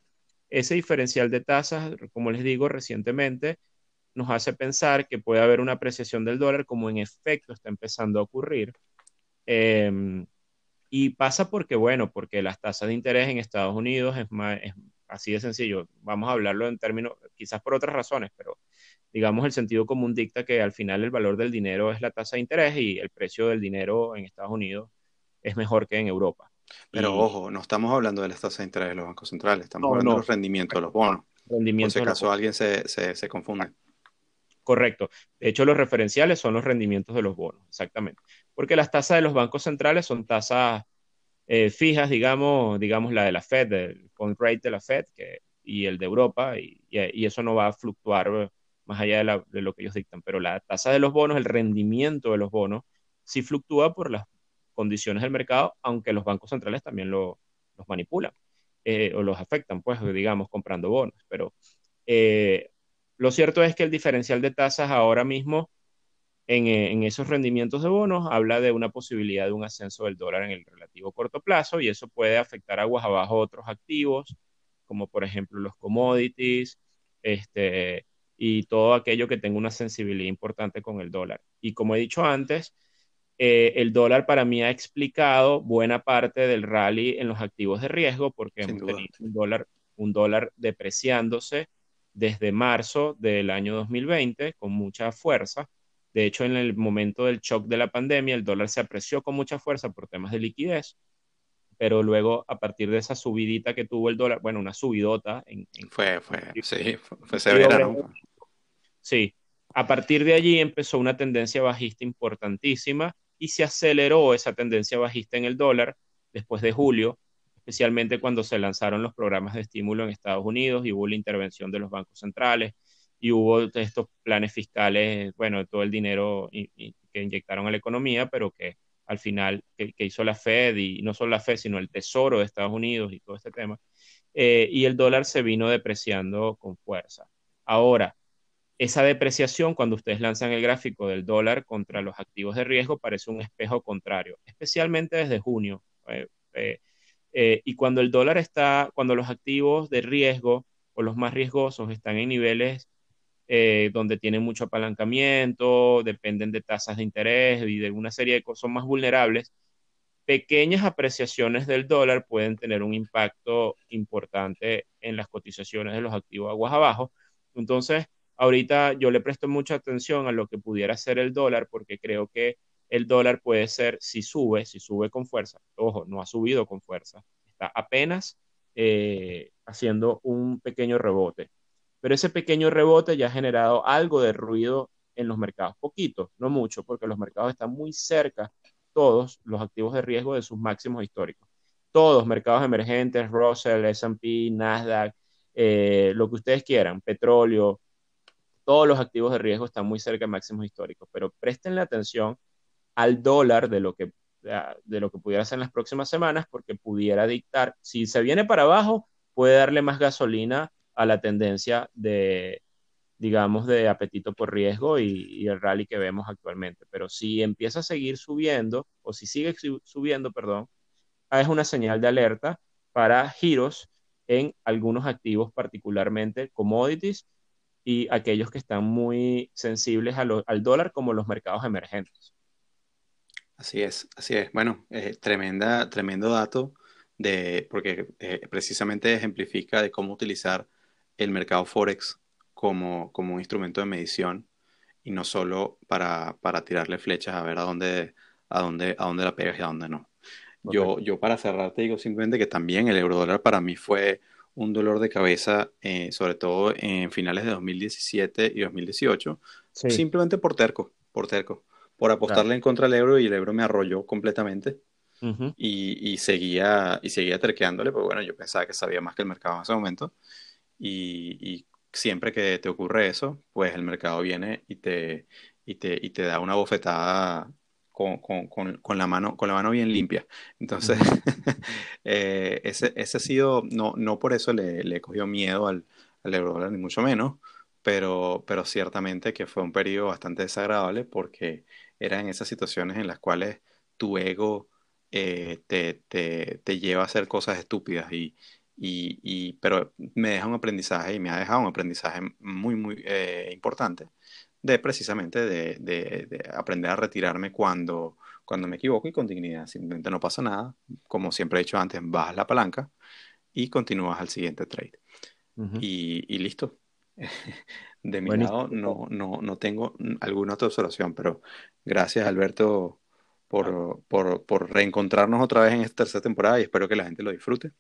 ese diferencial de tasas, como les digo recientemente, nos hace pensar que puede haber una apreciación del dólar como en efecto está empezando a ocurrir. Em, y pasa porque, bueno, porque las tasas de interés en Estados Unidos es, más, así de sencillo. Vamos a hablarlo en términos, quizás por otras razones, pero digamos el sentido común dicta que al final el valor del dinero es la tasa de interés y el precio del dinero en Estados Unidos es mejor que en Europa. Pero ojo, no estamos hablando de las tasas de interés de los bancos centrales, estamos hablando de los rendimientos de los bonos. Rendimiento por si acaso alguien se, se, se confunde. Correcto. De hecho, los referenciales son los rendimientos de los bonos, exactamente. Porque las tasas de los bancos centrales son tasas eh, fijas, digamos, digamos la de la Fed, el point rate de la Fed que, y el de Europa, y, eso no va a fluctuar más allá de, de, lo que ellos dictan. Pero la tasa de los bonos, el rendimiento de los bonos, sí fluctúa por las condiciones del mercado, aunque los bancos centrales también lo, los manipulan eh, o los afectan, pues, digamos, comprando bonos. Pero eh, lo cierto es que el diferencial de tasas ahora mismo eh, en, esos rendimientos de bonos habla de una posibilidad de un ascenso del dólar en el relativo corto plazo y eso puede afectar aguas abajo otros activos, como por ejemplo los commodities, este, y todo aquello que tenga una sensibilidad importante con el dólar. Y como he dicho antes, eh, el dólar para mí ha explicado buena parte del rally en los activos de riesgo porque hemos tenido un dólar, un dólar depreciándose desde marzo del año 2020 con mucha fuerza. De hecho, en el momento del shock de la pandemia, el dólar se apreció con mucha fuerza por temas de liquidez, pero luego, a partir de esa subidita que tuvo el dólar, bueno, una subidota. En, fue, fue, sí, fue severa. Sí, a partir de allí empezó una tendencia bajista importantísima y se aceleró esa tendencia bajista en el dólar después de julio, especialmente cuando se lanzaron los programas de estímulo en Estados Unidos y hubo la intervención de los bancos centrales y hubo estos planes fiscales, bueno, todo el dinero que inyectaron a la economía, pero que al final, que, hizo la Fed y no solo la Fed, sino el Tesoro de Estados Unidos y todo este tema, eh, y el dólar se vino depreciando con fuerza. Ahora, esa depreciación, cuando ustedes lanzan el gráfico del dólar contra los activos de riesgo, parece un espejo contrario, especialmente desde junio. Eh, eh, eh, y cuando el dólar está, cuando los activos de riesgo o los más riesgosos están en niveles eh, donde tienen mucho apalancamiento, dependen de tasas de interés y de una serie de cosas, son más vulnerables, pequeñas apreciaciones del dólar pueden tener un impacto importante en las cotizaciones de los activos aguas abajo. Entonces, ahorita yo le presto mucha atención a lo que pudiera ser el dólar porque creo que el dólar puede ser, si sube, si sube con fuerza, ojo, no ha subido con fuerza, está apenas eh, haciendo un pequeño rebote. Pero ese pequeño rebote ya ha generado algo de ruido en los mercados, poquito, no mucho, porque los mercados están muy cerca, todos los activos de riesgo de sus máximos históricos. Todos, mercados emergentes, Russell, SP, Nasdaq, eh, lo que ustedes quieran, petróleo, todos los activos de riesgo están muy cerca de máximos históricos, pero prestenle atención al dólar de lo que, de lo que pudiera ser en las próximas semanas, porque pudiera dictar, si se viene para abajo, puede darle más gasolina a la tendencia de, digamos, de apetito por riesgo y, el rally que vemos actualmente. Pero si empieza a seguir subiendo, o si sigue subiendo, perdón, es una señal de alerta para giros en algunos activos, particularmente commodities y aquellos que están muy sensibles al dólar, como los mercados emergentes. Así es, así es. Bueno, eh, tremenda, tremendo dato de, porque eh, precisamente ejemplifica de cómo utilizar el mercado Forex como, como un instrumento de medición y no solo para, para tirarle flechas a ver a dónde, a dónde, a dónde la pegas y a dónde no. Yo, yo para cerrar te digo simplemente que también el euro dólar para mí fue un dolor de cabeza, eh, sobre todo en finales de 2017 y 2018, simplemente por terco, por terco, por apostarle en contra del euro y el euro me arrolló completamente. y, y, seguía, y seguía terqueándole, pero bueno, yo pensaba que sabía más que el mercado en ese momento. Y, y siempre que te ocurre eso, pues el mercado viene y te, y te, y te da una bofetada con, con, con, la mano, con la mano bien limpia. Entonces, eh, ese, ese ha sido, no, no por eso le, le cogió miedo al, al euro ni mucho menos, pero, pero ciertamente que fue un periodo bastante desagradable porque era en esas situaciones en las cuales tu ego eh, te, te, te, lleva a hacer cosas estúpidas y, y, pero me deja un aprendizaje y me ha dejado un aprendizaje muy, muy eh, importante de precisamente de, aprender a retirarme cuando, cuando me equivoco y con dignidad. Simplemente no pasa nada. Como siempre he dicho antes, bajas la palanca y continúas al siguiente trade. y, listo. De mi lado no, no, no tengo alguna otra observación, pero gracias Alberto por, por, por reencontrarnos otra vez en esta tercera temporada y espero que la gente lo disfrute.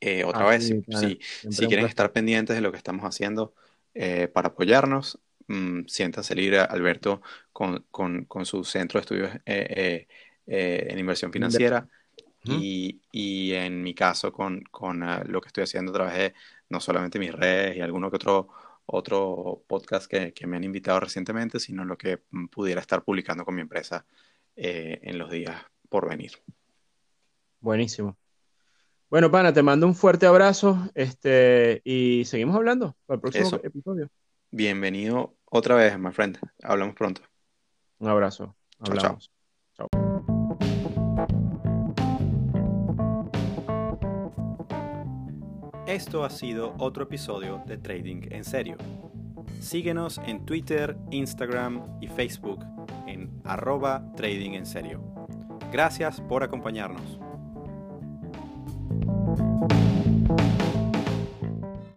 Eh, otra vez, si, si, quieren estar pendientes de lo que estamos haciendo eh, para apoyarnos, mmm, siéntanse libre, Alberto, con, con, con, su centro de estudios eh, en inversión financiera. y, y, en mi caso, con, con lo que estoy haciendo, trabajé no solamente mis redes y alguno que otro, otro podcast que, que me han invitado recientemente, sino lo que mm, pudiera estar publicando con mi empresa en los días por venir. Buenísimo. Bueno, pana, te mando un fuerte abrazo este, y seguimos hablando para el próximo episodio. Bienvenido otra vez, my friend. Hablamos pronto. Un abrazo. Hablamos. chao. Esto ha sido otro episodio de Trading en Serio. Síguenos en Twitter, Instagram y Facebook en arroba Trading en Serio. Gracias por acompañarnos.